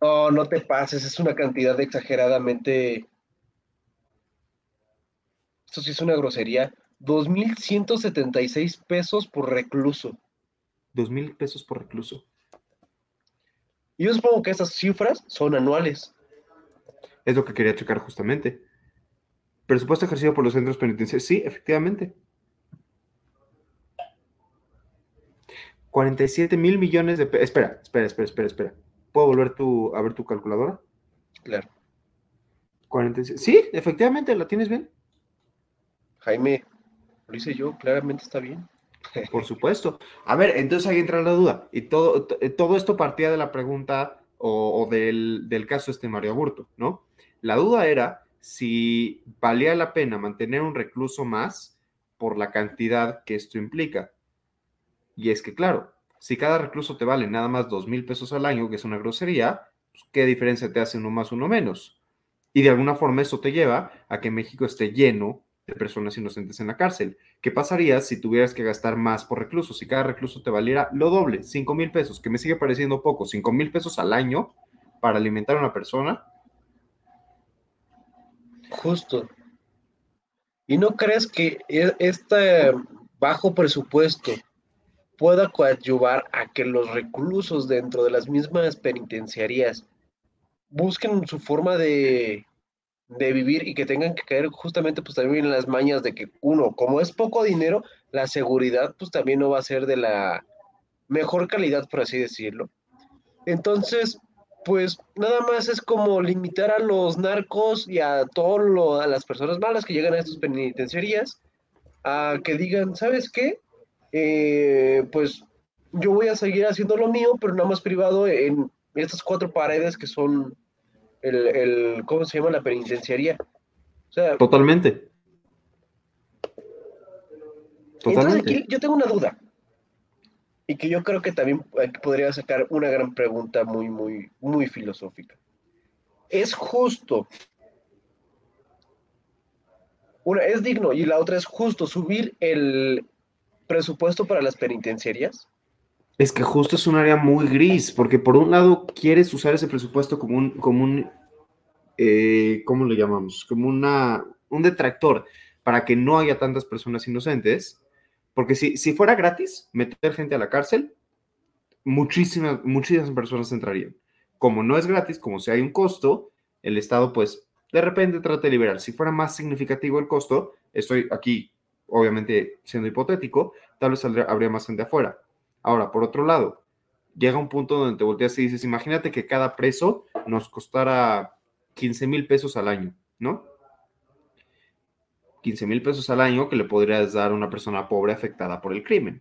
No, no te pases, es una cantidad exageradamente. Esto sí es una grosería. 2.176 pesos por recluso. 2 mil pesos por recluso. Y yo supongo que estas cifras son anuales. Es lo que quería checar justamente. Presupuesto ejercido por los centros penitenciarios. Sí, efectivamente. 47 mil millones de pesos. Espera, espera, espera, espera, espera. ¿Puedo volver tu, a ver tu calculadora? Claro. 47. Sí, efectivamente, la tienes bien. Jaime, lo hice yo, claramente está bien. Por supuesto. A ver, entonces ahí entra la duda. Y todo, t- todo esto partía de la pregunta o, o del, del caso este Mario Aburto, ¿no? La duda era si valía la pena mantener un recluso más por la cantidad que esto implica. Y es que, claro, Si cada recluso te vale nada más dos mil pesos al año, que es una grosería, pues, ¿qué diferencia te hace uno más, uno menos? Y de alguna forma eso te lleva a que México esté lleno de personas inocentes en la cárcel. ¿Qué pasaría si tuvieras que gastar más por recluso? Si cada recluso te valiera lo doble, cinco mil pesos, que me sigue pareciendo poco, cinco mil pesos al año para alimentar a una persona. Justo. ¿Y no crees que e- este bajo presupuesto pueda coadyuvar a que los reclusos dentro de las mismas penitenciarías busquen su forma de, de vivir y que tengan que caer justamente pues también en las mañas de que uno, como es poco dinero, la seguridad pues también no va a ser de la mejor calidad, por así decirlo. Entonces, pues nada más es como limitar a los narcos y a todas las personas malas que llegan a estas penitenciarías a que digan, ¿sabes qué? Eh, pues yo voy a seguir haciendo lo mío, pero nada más privado en estas cuatro paredes que son el, el ¿cómo se llama? La penitenciaría. O sea, Totalmente. entonces Totalmente. aquí yo tengo una duda. Y que yo creo que también aquí podría sacar una gran pregunta muy, muy, muy filosófica. ¿Es justo? Una es digno y la otra es justo subir el presupuesto para las penitenciarías. Es que justo es un área muy gris, porque por un lado quieres usar ese presupuesto como un, como un eh, ¿cómo le llamamos? Como una, un detractor para que no haya tantas personas inocentes, porque si, si fuera gratis meter gente a la cárcel, muchísimas, muchísimas personas entrarían. Como no es gratis, como si hay un costo, el Estado pues de repente trata de liberar. Si fuera más significativo el costo, estoy aquí obviamente siendo hipotético, tal vez habría más gente afuera. Ahora, por otro lado, llega un punto donde te volteas y dices, imagínate que cada preso nos costara 15 mil pesos al año, ¿no? 15 mil pesos al año que le podrías dar a una persona pobre afectada por el crimen.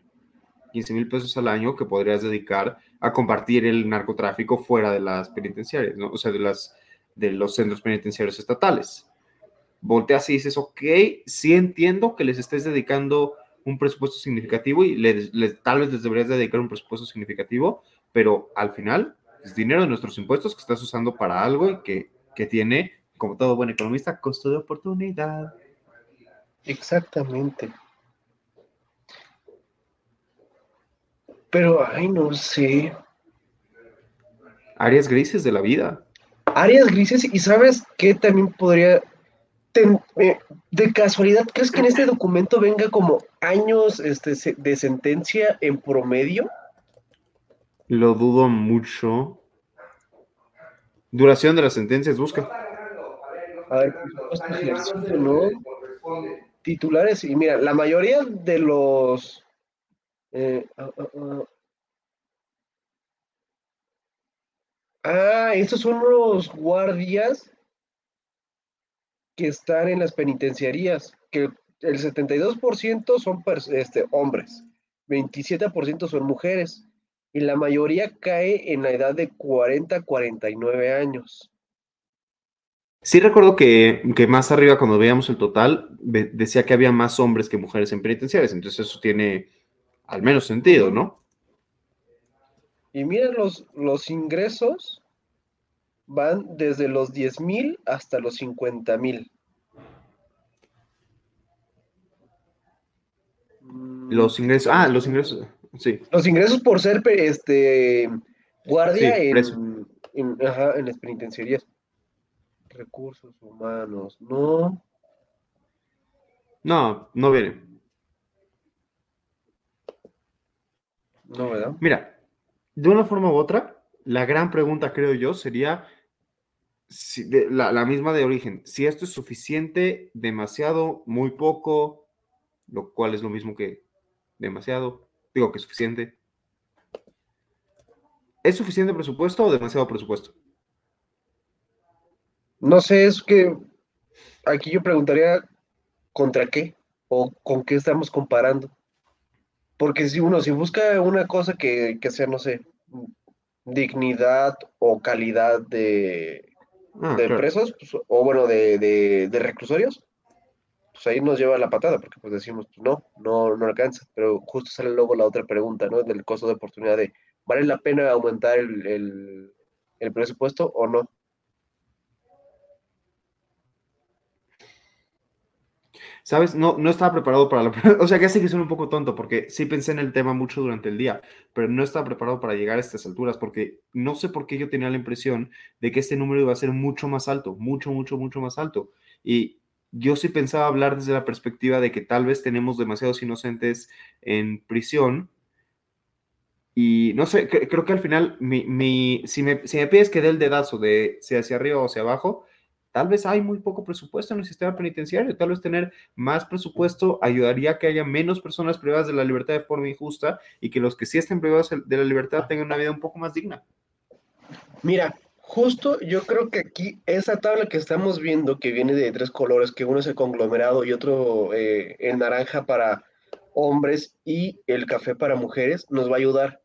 15 mil pesos al año que podrías dedicar a compartir el narcotráfico fuera de las penitenciarias, ¿no? O sea, de, las, los centros penitenciarios estatales. Volteas y dices, ok, sí entiendo que les estés dedicando un presupuesto significativo y tal vez les deberías dedicar un presupuesto significativo, pero al final es dinero de nuestros impuestos que estás usando para algo y que, que tiene, como todo buen economista, costo de oportunidad. Exactamente. Pero, ay, no sé. Áreas grises de la vida. Áreas grises, y sabes qué también podría. ten- eh, de casualidad, ¿crees que en este documento venga como años este, de sentencia en promedio? Lo dudo mucho. Duración de las sentencias, busca. A ver, ejercicio, ¿no? Titulares, y mira, la mayoría de los. eh, ah, ah, ah. Ah, estos son los guardias que están en las penitenciarías, que el 72% son este, hombres, 27% son mujeres, y la mayoría cae en la edad de 40 a 49 años. Sí recuerdo que, que más arriba, cuando veíamos el total, decía que había más hombres que mujeres en penitenciarias. Entonces eso tiene al menos sentido, ¿no? Y mira, los, los ingresos van desde los 10 mil hasta los 50 mil. Mm, Los ingresos. Ah, los ingresos. Sí. Los ingresos por ser este guardia Sí, en, preso. en- ajá, en las penitenciarías. Recursos humanos, no. No, no viene. No, ¿verdad? Mira, de una forma u otra, la gran pregunta, creo yo, sería si de- la, la misma de origen. Si esto es suficiente, demasiado, muy poco, lo cual es lo mismo que demasiado. Digo que es suficiente. ¿Es suficiente presupuesto o demasiado presupuesto? No sé, es que aquí yo preguntaría contra qué o con qué estamos comparando. Porque si uno, si busca una cosa que, que sea, no sé, dignidad o calidad de, Ah, de claro. presos, pues, o bueno, de, de- de reclusorios, pues ahí nos lleva la patada, porque pues decimos, pues no, no, no alcanza. Pero justo sale luego la otra pregunta, ¿no? Del costo de oportunidad de, ¿vale la pena aumentar el, el, el presupuesto o no? ¿Sabes? No, no estaba preparado para la... O sea, que sé que soy un poco tonto porque sí pensé en el tema mucho durante el día, pero no estaba preparado para llegar a estas alturas porque no sé por qué yo tenía la impresión de que este número iba a ser mucho más alto, mucho, mucho, mucho más alto. Y yo sí pensaba hablar desde la perspectiva de que tal vez tenemos demasiados inocentes en prisión. Y no sé, creo que al final, mi, si, me, si me pides que dé el dedazo de si hacia arriba o hacia abajo, Tal vez hay muy poco presupuesto en el sistema penitenciario, tal vez tener más presupuesto ayudaría a que haya menos personas privadas de la libertad de forma injusta y que los que sí estén privados de la libertad tengan una vida un poco más digna. Mira, justo yo creo que aquí esa tabla que estamos viendo, que viene de tres colores, que uno es el conglomerado y otro eh, el naranja para hombres y el café para mujeres, nos va a ayudar.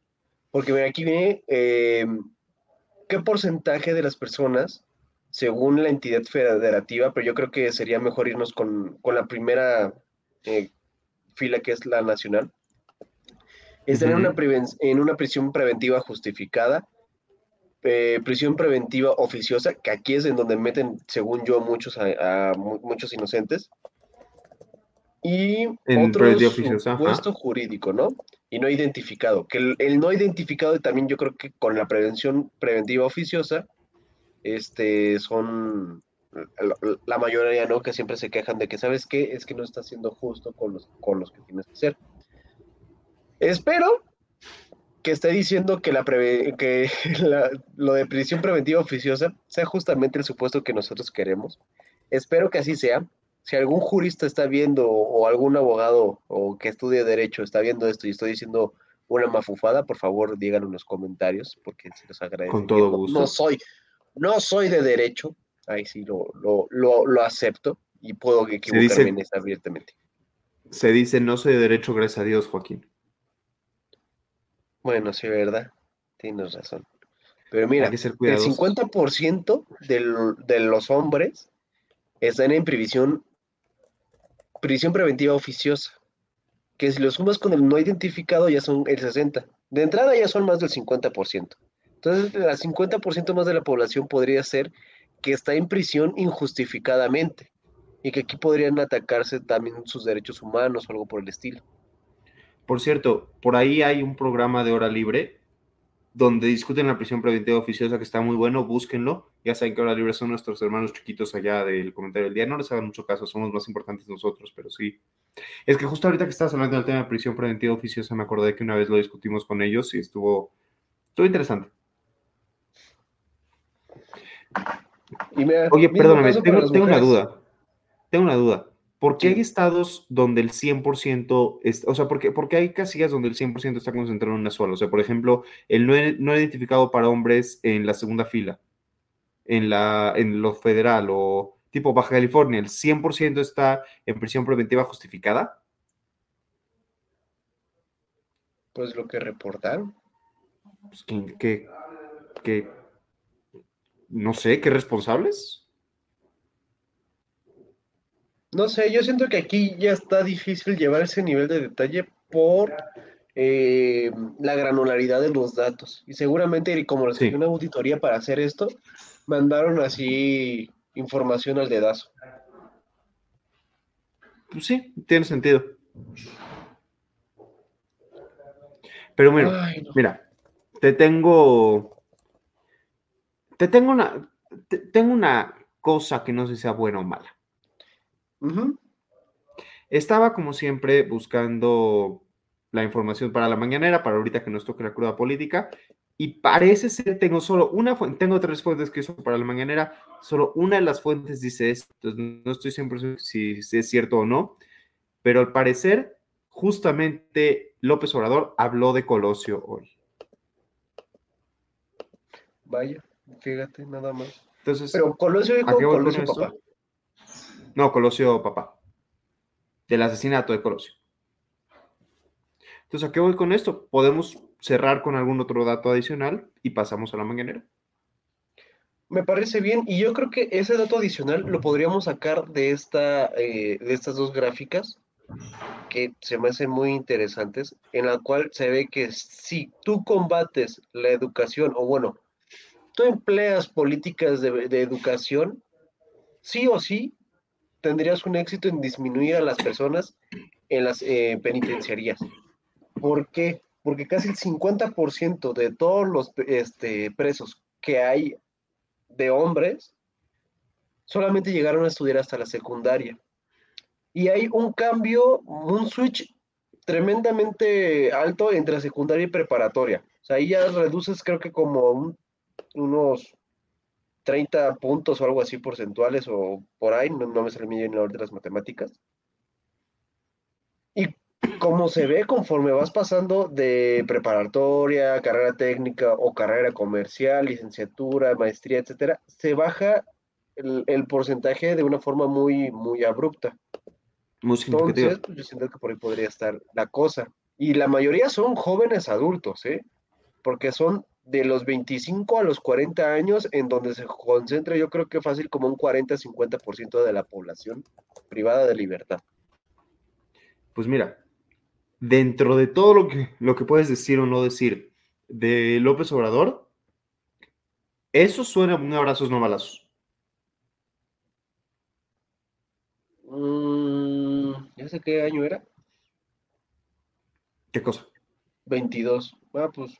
Porque mira, aquí viene eh, qué porcentaje de las personas según la entidad federativa, pero yo creo que sería mejor irnos con, la primera eh, fila que es la nacional. Es tener una en una prisión preventiva justificada, eh, prisión preventiva oficiosa, que aquí es en donde meten, según yo, muchos, a, muchos inocentes. Y otro supuesto jurídico, ¿no? Y no identificado. Que el, el no identificado también yo creo que con la prevención preventiva oficiosa este, son la mayoría, ¿no? Que siempre se quejan de que, ¿sabes qué? Es que no está siendo justo con los, con los que tienes que ser. Espero que esté diciendo que, la que lo de prisión preventiva oficiosa sea justamente el supuesto que nosotros queremos. Espero que así sea. Si algún jurista está viendo o algún abogado o que estudie derecho está viendo esto y estoy diciendo una mafufada, por favor díganlo en los comentarios porque se los agradezco. Con todo gusto. No soy, no soy de derecho, ahí sí lo, lo, acepto y puedo equivocarme en eso abiertamente. Se dice, no soy de derecho, gracias a Dios, Joaquín. Bueno, sí, ¿verdad? Tienes razón. Pero mira, el 50% de los hombres están en prisión, prisión preventiva oficiosa, que si lo sumas con el no identificado ya son el 60%. De entrada ya son más del 50%. Entonces, el 50% más de la población podría ser que está en prisión injustificadamente y que aquí podrían atacarse también sus derechos humanos o algo por el estilo. Por cierto, por ahí hay un programa de hora libre donde discuten la prisión preventiva oficiosa que está muy bueno, búsquenlo. Ya saben que hora libre son nuestros hermanos chiquitos allá del comentario del día. No les hagan mucho caso, somos más importantes nosotros, pero sí. Es que justo ahorita que estabas hablando del tema de prisión preventiva oficiosa, me acordé que una vez lo discutimos con ellos y estuvo, estuvo interesante. Oye, perdóname, tengo, una duda. Tengo una duda. ¿Por qué hay estados donde el 100%, es, o sea, porque, porque hay casillas donde el 100% está concentrado en una sola? O sea, por ejemplo, el no, identificado para hombres en la segunda fila, en, la, en lo federal o tipo Baja California, ¿el 100% está en prisión preventiva justificada? Pues lo que reportaron. Pues, ¿qué, qué, no sé, qué responsables. No sé, yo siento que aquí ya está difícil llevar ese nivel de detalle por eh, la granularidad de los datos. Y seguramente, como les una auditoría para hacer esto, mandaron así información al dedazo. Pues sí, tiene sentido. Pero mira, mira, te tengo te tengo una, tengo una cosa que no sé si sea buena o mala. Estaba como siempre buscando la información para la mañanera, para ahorita que nos toque la cruda política, y parece ser, tengo solo una fuente, tengo tres fuentes que uso para la mañanera, solo una de las fuentes dice esto, no estoy siempre si, si es cierto o no, pero al parecer, justamente López Obrador habló de Colosio hoy. Vaya. Fíjate, nada más. Entonces, Pero Colosio hijo Colosio papá. No, Colosio papá. Del asesinato de Colosio. Entonces, ¿a qué voy con esto? Podemos cerrar con algún otro dato adicional y pasamos a la mañanera. Me parece bien, y yo creo que ese dato adicional lo podríamos sacar de, esta, eh, de estas dos gráficas, que se me hacen muy interesantes, en la cual se ve que si tú combates la educación, o bueno, tú empleas políticas de, educación, sí o sí tendrías un éxito en disminuir a las personas en las eh, penitenciarías. ¿Por qué? Porque casi el 50% de todos los este, presos que hay de hombres solamente llegaron a estudiar hasta la secundaria. Y hay un cambio, un switch tremendamente alto entre secundaria y preparatoria. O sea, ahí ya reduces creo que como unos 30 puntos o algo así porcentuales o por ahí, no, me sale bien el orden de las matemáticas. Y como se ve conforme vas pasando de preparatoria, carrera técnica o carrera comercial, licenciatura, maestría, etcétera, se baja el, porcentaje de una forma muy, muy abrupta. Muy Entonces, yo siento que por ahí podría estar la cosa. Y la mayoría son jóvenes adultos, ¿eh? Porque son de los 25 a los 40 años, en donde se concentra yo creo que fácil como un 40-50% de la población privada de libertad. Pues mira, dentro de todo lo que, lo que puedes decir o no decir de López Obrador, eso suena un abrazos no balazos. Mm, ya sé qué año era. ¿Qué cosa? 22. Ah, pues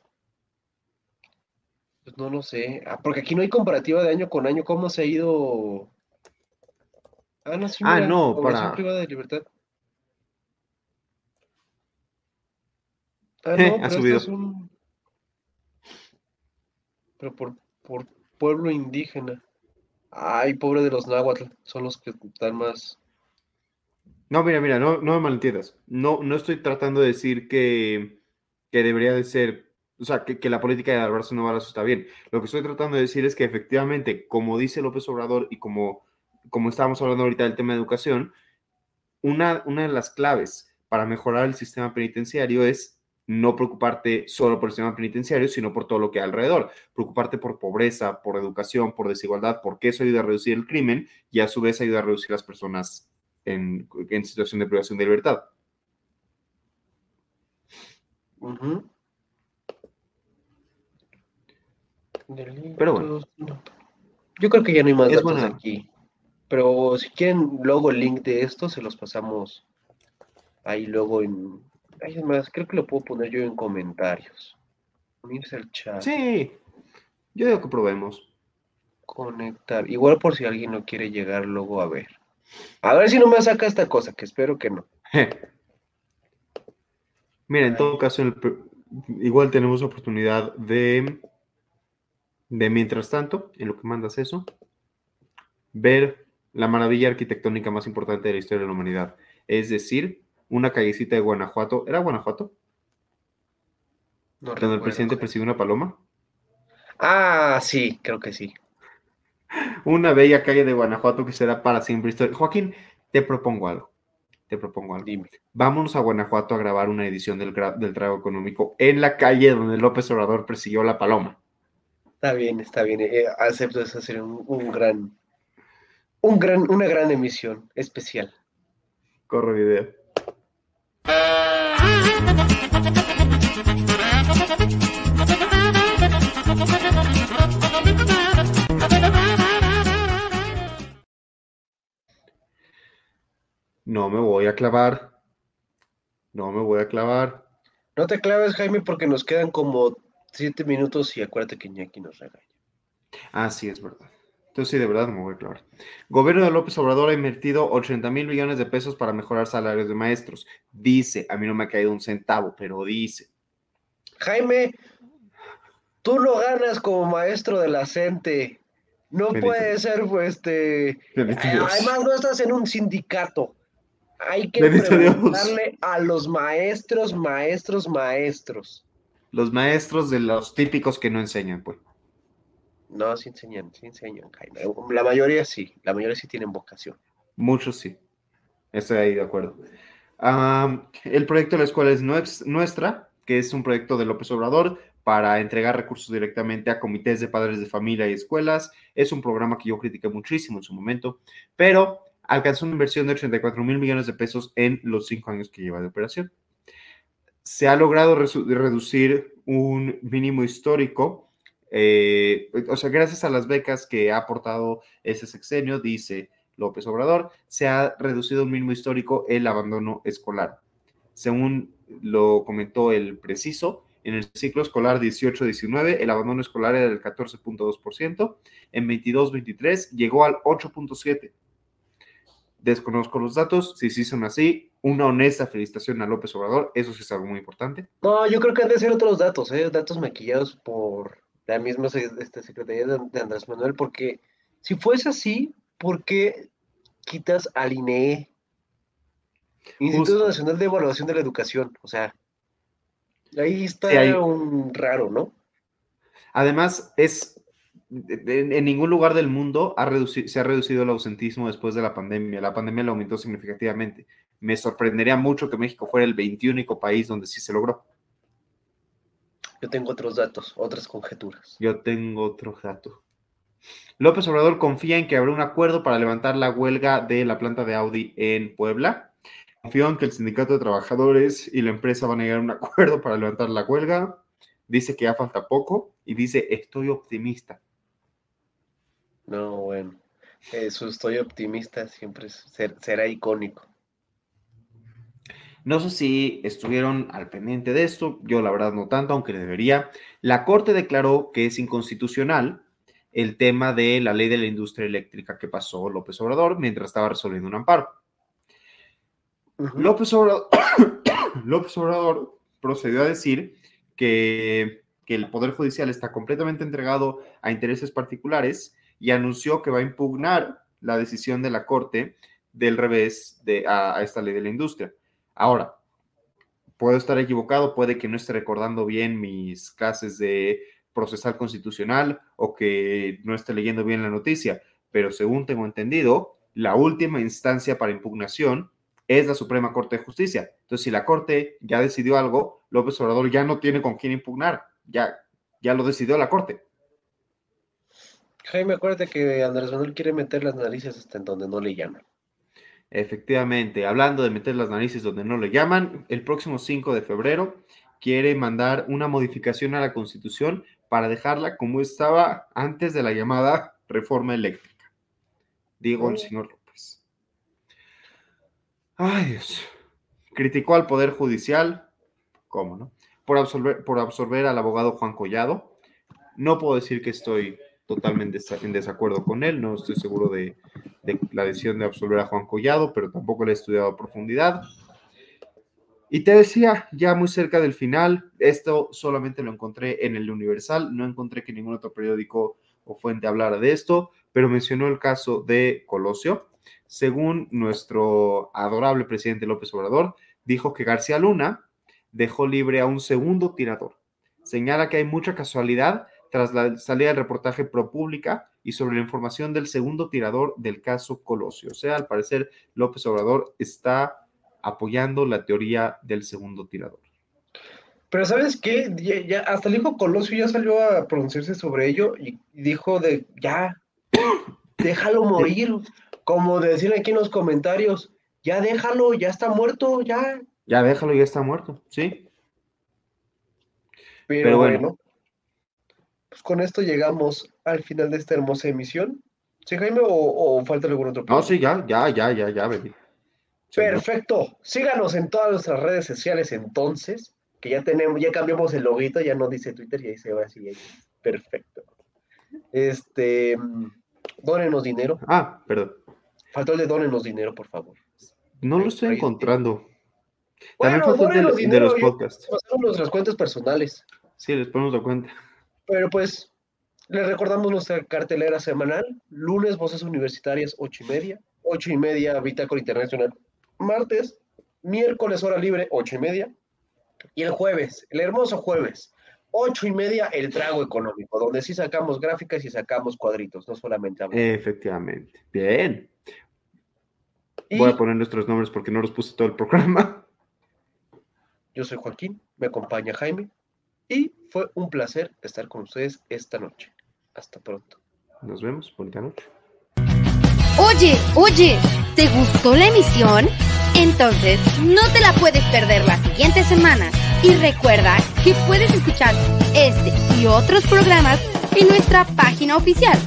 pues no lo sé. Ah, porque aquí no hay comparativa de año con año. ¿Cómo se ha ido? Ah, no, sí, ah, no para. privada de libertad. Ah, no, ha subido. Es un... Pero por, por pueblo indígena. Ay, pobre de los náhuatl. Son los que están más. No, mira, mira, no, no me malentiendas. No, no estoy tratando de decir que, que debería de ser o sea, que, la política de Alberto no está bien. Lo que estoy tratando de decir es que efectivamente, como dice López Obrador y como, como estábamos hablando ahorita del tema de educación, una, una de las claves para mejorar el sistema penitenciario es no preocuparte solo por el sistema penitenciario, sino por todo lo que hay alrededor. Preocuparte por pobreza, por educación, por desigualdad, porque eso ayuda a reducir el crimen y a su vez ayuda a reducir las personas en, en situación de privación de libertad. Pero bueno. Yo creo que ya no hay más datos aquí. Pero si quieren luego el link de esto, se los pasamos ahí luego en... Ay, más, creo que lo puedo poner yo en comentarios. Unirse al chat. Sí, yo digo que probemos. Conectar. Igual por si alguien no quiere llegar luego a ver. A ver si no me saca esta cosa, que espero que no. Mira, en todo caso, igual tenemos oportunidad de de mientras tanto, en lo que mandas eso, ver la maravilla arquitectónica más importante de la historia de la humanidad. Es decir, una callecita de Guanajuato. ¿Era Guanajuato? No donde el presidente persiguió una paloma. Ah, sí, creo que sí. Una bella calle de Guanajuato que será para siempre historia. Joaquín, te propongo algo. Te propongo algo. Dime. Vámonos a Guanajuato a grabar una edición del, del Trago Económico en la calle donde López Obrador persiguió la paloma. Está bien, está bien. Eh, acepto eso sería un, gran, un gran, una gran emisión especial. Corro video. No me voy a clavar. No me voy a clavar. No te claves, Jaime, porque nos quedan como siete minutos y acuérdate que Iñaki nos regaña. Ah, sí, es verdad. Entonces sí, de verdad me voy a clavar. Gobierno de López Obrador ha invertido 80 mil millones de pesos para mejorar salarios de maestros. Dice, a mí no me ha caído un centavo, pero dice. Jaime, tú no ganas como maestro de la CENTE. No puede ser, pues, este... Además, no estás en un sindicato. Hay que preguntarle a los maestros, maestros, maestros. Los maestros de los típicos que no enseñan, pues. No, sí enseñan, sí enseñan, Jaime. La mayoría sí, la mayoría sí tienen vocación. Muchos sí. Estoy ahí de acuerdo. el proyecto de la escuela es nuestra, que es un proyecto de López Obrador para entregar recursos directamente a comités de padres de familia y escuelas. Es un programa que yo critiqué muchísimo en su momento, pero alcanzó una inversión de 84 mil millones de pesos en los cinco años que lleva de operación. Se ha logrado reducir un mínimo histórico, eh, o sea, gracias a las becas que ha aportado ese sexenio, dice López Obrador, se ha reducido un mínimo histórico el abandono escolar. Según lo comentó el preciso, en el ciclo escolar 18-19 el abandono escolar era del 14.2%, en 22-23 llegó al 8.7%. Desconozco los datos, si sí son así, una honesta felicitación a López Obrador, eso sí es algo muy importante. No, yo creo que han de ser otros datos, ¿eh? datos maquillados por la misma este, Secretaría de, Andrés Manuel, porque si fuese así, ¿por qué quitas al INE? Instituto Nacional de Evaluación de la Educación, o sea, ahí está un raro, ¿no? Además, es en, ningún lugar del mundo se ha reducido el ausentismo después de la pandemia. La pandemia lo aumentó significativamente. Me sorprendería mucho que México fuera el 21 país donde sí se logró. Yo tengo otros datos, otras conjeturas. Yo tengo otro dato. López Obrador confía en que habrá un acuerdo para levantar la huelga de la planta de Audi en Puebla. Confío en que el sindicato de trabajadores y la empresa van a llegar a un acuerdo para levantar la huelga. Dice que ya falta poco y dice estoy optimista. No, bueno, eso estoy optimista, siempre será icónico. No sé si estuvieron al pendiente de esto, yo la verdad no tanto, aunque debería. La Corte declaró que es inconstitucional el tema de la ley de la industria eléctrica que pasó López Obrador mientras estaba resolviendo un amparo. López, Obrador, López Obrador procedió a decir que, que el Poder Judicial está completamente entregado a intereses particulares y anunció que va a impugnar la decisión de la Corte del revés de, a, esta ley de la industria. Ahora, puedo estar equivocado, puede que no esté recordando bien mis clases de procesal constitucional o que no esté leyendo bien la noticia, pero según tengo entendido, la última instancia para impugnación es la Suprema Corte de Justicia. Entonces, si la Corte ya decidió algo, López Obrador ya no tiene con quién impugnar, ya, ya lo decidió la Corte. Jaime, acuérdate que Andrés Manuel quiere meter las narices hasta en donde no le llaman. Efectivamente, hablando de meter las narices donde no le llaman, el próximo 5 de febrero quiere mandar una modificación a la Constitución para dejarla como estaba antes de la llamada reforma eléctrica. Digo el oh. señor López. Ay, Dios. Criticó al Poder Judicial, ¿cómo no? Por absorber, por absorber al abogado Juan Collado. No puedo decir que estoy totalmente en desacuerdo con él, no estoy seguro de, la decisión de absolver a Juan Collado, pero tampoco lo he estudiado a profundidad. Y te decía, ya muy cerca del final, esto solamente lo encontré en el Universal, no encontré que ningún otro periódico o fuente hablara de esto, pero mencionó el caso de Colosio. Según nuestro adorable presidente López Obrador, dijo que García Luna dejó libre a un segundo tirador. Señala que hay mucha casualidad tras la salida del reportaje ProPública y sobre la información del segundo tirador del caso Colosio. O sea, al parecer López Obrador está apoyando la teoría del segundo tirador. Pero sabes qué, ya, hasta el hijo Colosio ya salió a pronunciarse sobre ello y dijo de ya, déjalo morir, como decir aquí en los comentarios, ya déjalo, ya está muerto, ya. Ya déjalo, ya está muerto, sí. Pero, bueno pues, con esto llegamos al final de esta hermosa emisión. ¿Sí, Jaime? ¿O, falta algún otro punto? No, sí, ya, ya, ya, ya, ya, Perfecto. Síganos en todas nuestras redes sociales entonces, que ya tenemos, ya cambiamos el loguito, ya no dice Twitter, ya dice ahora sí. Perfecto. Este, dónenos dinero. Ah, perdón. Faltó el de dónenos dinero, por favor. No lo estoy encontrando. También faltó el de, de, los podcasts. Pasamos nuestras cuentas personales. Sí, les ponemos la cuenta. Pero pues les recordamos nuestra cartelera semanal. Lunes, Voces Universitarias, ocho y media. Ocho y media, Bitácora Internacional. Martes, miércoles, hora libre, ocho y media. Y el jueves, el hermoso jueves, ocho y media, el trago económico, donde sí sacamos gráficas y sacamos cuadritos, no solamente hablamos. Efectivamente. Bien. Voy a poner nuestros nombres porque no los puse todo el programa. Yo soy Joaquín, me acompaña Jaime. Y fue un placer estar con ustedes esta noche. Hasta pronto. Nos vemos. Bonita noche. Oye, oye, ¿te gustó la emisión? Entonces, no te la puedes perder la siguiente semana. Y recuerda que puedes escuchar este y otros programas en nuestra página oficial